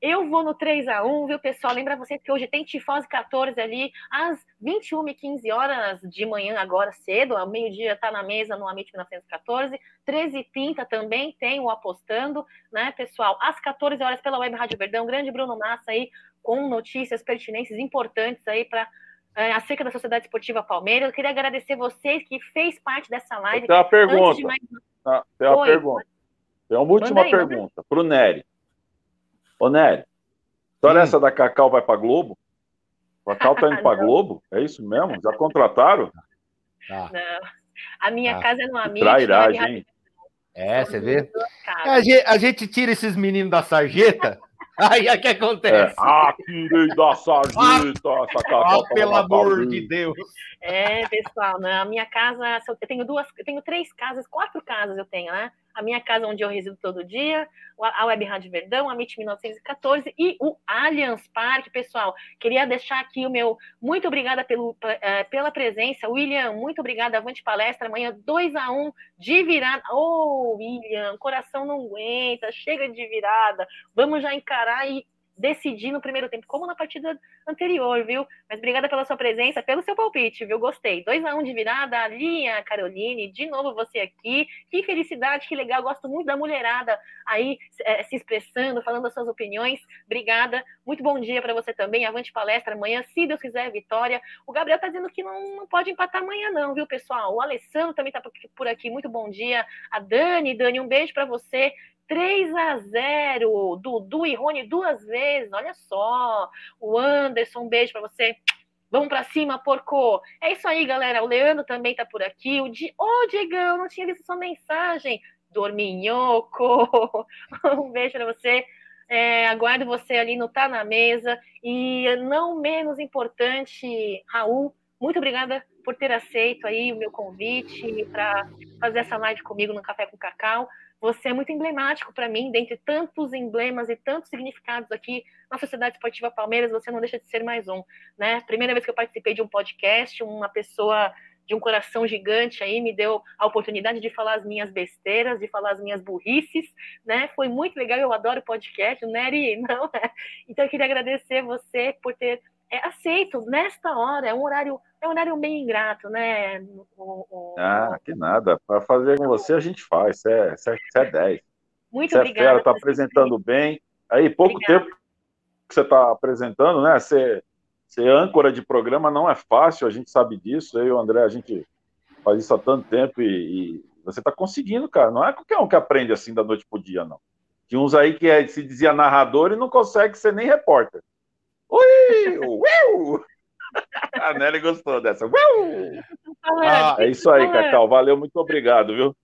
Speaker 1: Eu vou no 3 a 1 viu, pessoal? Lembra vocês que hoje tem Tifose 14 ali, às 21h15 horas de manhã, agora cedo, ao meio-dia tá na mesa no Amit 1914. 13h30 também tem o Apostando, né, pessoal? Às 14 horas pela Web Rádio Verdão, grande Bruno Massa aí, com notícias pertinentes, importantes aí para acerca da Sociedade Esportiva Palmeiras. Eu queria agradecer vocês que fez parte dessa live.
Speaker 2: Tem uma pergunta. Mais... Ah, tem uma Oi, pergunta. Tem uma última aí, pergunta para o Nery. Ô, Nery, história hum. essa da Cacau vai para Globo? Cacau tá indo para Globo? É isso mesmo? Já contrataram?
Speaker 1: Tá. Não. A minha ah. casa é no amigo.
Speaker 2: Trairagem, hein?
Speaker 4: É, você vê? A gente, a gente, tira esses meninos da sarjeta, aí é que acontece. É.
Speaker 2: Ah, tirei da sarjeta, ah.
Speaker 4: Ah, pelo amor de Deus.
Speaker 1: É, pessoal, na minha casa, eu tenho duas, eu tenho três casas, quatro casas eu tenho, né? A minha casa onde eu resido todo dia, a Web Rádio Verdão, a MIT 1914 e o Allianz Parque, pessoal. Queria deixar aqui o meu muito obrigada pelo, é, pela presença. William, muito obrigada. Avante palestra. Amanhã 2 a 1 de virada. Ô, oh, William, coração não aguenta, chega de virada. Vamos já encarar e decidir no primeiro tempo, como na partida anterior, viu? Mas obrigada pela sua presença, pelo seu palpite, viu? Gostei. 2 a 1 um de virada, Linha, Caroline, de novo você aqui. Que felicidade, que legal. Gosto muito da mulherada aí é, se expressando, falando as suas opiniões. Obrigada. Muito bom dia para você também. Avante palestra amanhã, se Deus quiser, vitória. O Gabriel tá dizendo que não, não pode empatar amanhã, não, viu, pessoal? O Alessandro também tá por aqui. Muito bom dia. A Dani, Dani, um beijo para você. 3 a 0 Dudu e Rony duas vezes, olha só. O Anderson, um beijo para você. Vamos para cima, porco. É isso aí, galera. O Leandro também tá por aqui. O Di... Ô, oh, Diegão, não tinha visto sua mensagem. Dorminhoco. um beijo para você. É, aguardo você ali no Tá na Mesa. E não menos importante, Raul, muito obrigada por ter aceito aí o meu convite para fazer essa live comigo no Café com Cacau. Você é muito emblemático para mim, dentre tantos emblemas e tantos significados aqui na Sociedade Esportiva Palmeiras, você não deixa de ser mais um, né? Primeira vez que eu participei de um podcast, uma pessoa de um coração gigante aí me deu a oportunidade de falar as minhas besteiras, de falar as minhas burrices, né? Foi muito legal, eu adoro podcast, Nery, não é? Então eu queria agradecer você por ter é, aceito nesta hora, é um horário, é um horário bem ingrato, né? O,
Speaker 2: o... Ah, que nada. Para fazer com você a gente faz, você é, você é 10.
Speaker 1: Muito
Speaker 2: você
Speaker 1: obrigada.
Speaker 2: Você está apresentando bem. Aí, pouco obrigada. tempo que você está apresentando, né? Você, ser âncora de programa não é fácil, a gente sabe disso. Eu e o André, a gente faz isso há tanto tempo e, e você está conseguindo, cara. Não é qualquer um que aprende assim da noite pro dia, não. Tinha uns aí que é, se dizia narrador e não consegue ser nem repórter. Ui! Uiu! A Nelly gostou dessa. Ah, é isso aí, Cacau. Valeu, muito obrigado, viu?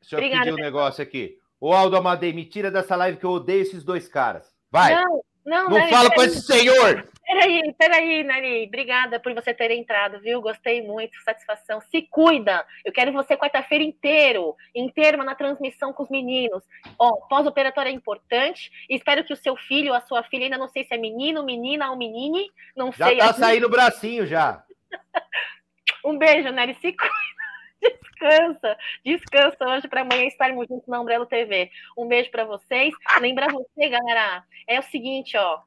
Speaker 4: Deixa eu Obrigada, pedir um negócio aqui. O Aldo Amadei, me tira dessa live que eu odeio esses dois caras. Vai!
Speaker 1: Não, não,
Speaker 4: não fala com esse senhor!
Speaker 1: Peraí, peraí, Nari. Obrigada por você ter entrado, viu? Gostei muito, satisfação. Se cuida. Eu quero você quarta-feira inteiro, inteiro na transmissão com os meninos. Ó, pós-operatório é importante. Espero que o seu filho, a sua filha, ainda não sei se é menino, menina ou menine, não
Speaker 4: já
Speaker 1: sei.
Speaker 4: Já tá saindo o bracinho já.
Speaker 1: um beijo, Nari. Se cuida. Descansa, descansa hoje para amanhã estarmos juntos na Umbrella TV. Um beijo para vocês. Lembrar você, galera, é o seguinte, ó.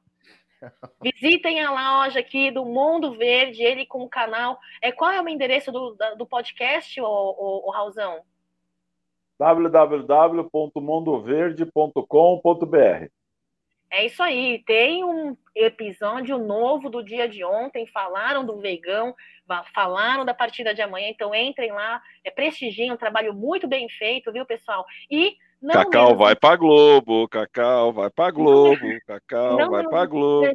Speaker 1: Visitem a loja aqui do Mundo Verde, ele com o canal. É, qual é o endereço do, do podcast, o, o, o Raulzão?
Speaker 2: www.mondoverde.com.br
Speaker 1: É isso aí. Tem um episódio novo do dia de ontem. Falaram do vegão, falaram da partida de amanhã. Então entrem lá, é, prestigiem um trabalho muito bem feito, viu, pessoal? E
Speaker 2: não Cacau vai para Globo, Cacau vai para Globo, Cacau não, vai para Globo.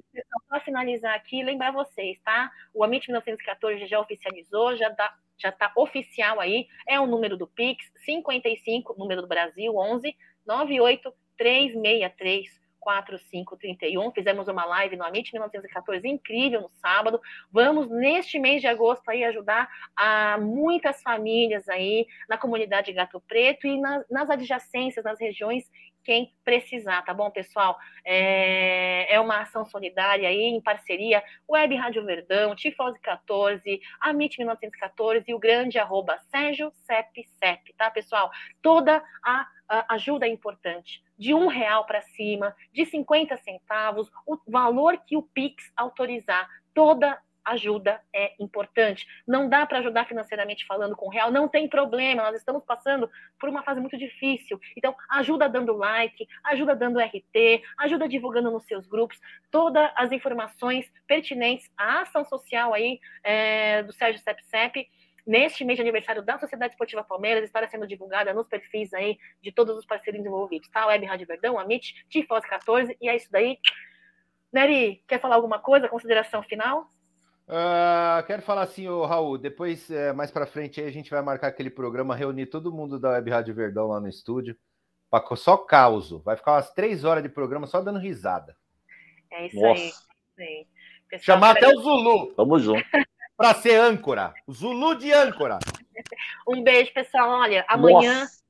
Speaker 1: Para finalizar aqui, lembrar vocês, tá? O Amit 1914 já oficializou, já tá, já tá oficial aí. É o número do Pix, 55, número do Brasil, 11 98 363 4531. Fizemos uma live no Amit 1914 incrível no sábado. Vamos neste mês de agosto aí ajudar a muitas famílias aí na comunidade Gato Preto e na, nas adjacências, nas regiões quem precisar, tá bom, pessoal? É, é, uma ação solidária aí, em parceria, Web Rádio Verdão, Tifose 14, Amit 1914 e o grande arroba Sérgio Cep Cep, tá, pessoal? Toda a, a ajuda é importante de um real para cima, de 50 centavos, o valor que o Pix autorizar, toda ajuda é importante. Não dá para ajudar financeiramente falando com real, não tem problema, nós estamos passando por uma fase muito difícil. Então, ajuda dando like, ajuda dando RT, ajuda divulgando nos seus grupos todas as informações pertinentes à ação social aí é, do Sérgio Sepsep neste mês de aniversário da Sociedade Esportiva Palmeiras, estará sendo divulgada nos perfis aí de todos os parceiros envolvidos, tá? Web Rádio Verdão, Amit, Tifos 14, e é isso daí. Nery, quer falar alguma coisa? Consideração final?
Speaker 4: Uh, quero falar assim, ô Raul, depois, é, mais para frente, aí a gente vai marcar aquele programa, reunir todo mundo da Web Rádio Verdão lá no estúdio, pra, só causo. Vai ficar umas três horas de programa só dando risada.
Speaker 1: É isso Nossa. aí.
Speaker 4: Chamar até o Zulu.
Speaker 2: Tamo junto.
Speaker 4: para ser âncora. Zulu de âncora.
Speaker 1: Um beijo, pessoal. Olha, amanhã, Nossa.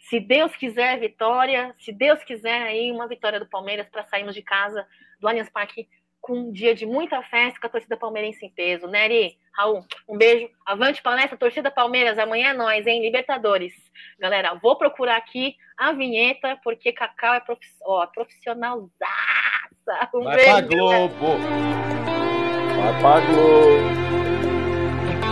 Speaker 1: se Deus quiser, vitória. Se Deus quiser, aí uma vitória do Palmeiras para sairmos de casa do Allianz Parque com um dia de muita festa com a torcida palmeirense em peso. Nery, Raul, um beijo. Avante palestra, torcida Palmeiras. Amanhã é nós, hein? Libertadores. Galera, vou procurar aqui a vinheta, porque Cacau é profiss... oh, profissionalzaça.
Speaker 4: Um Vai beijo, pra Globo!
Speaker 2: Vai pra Globo!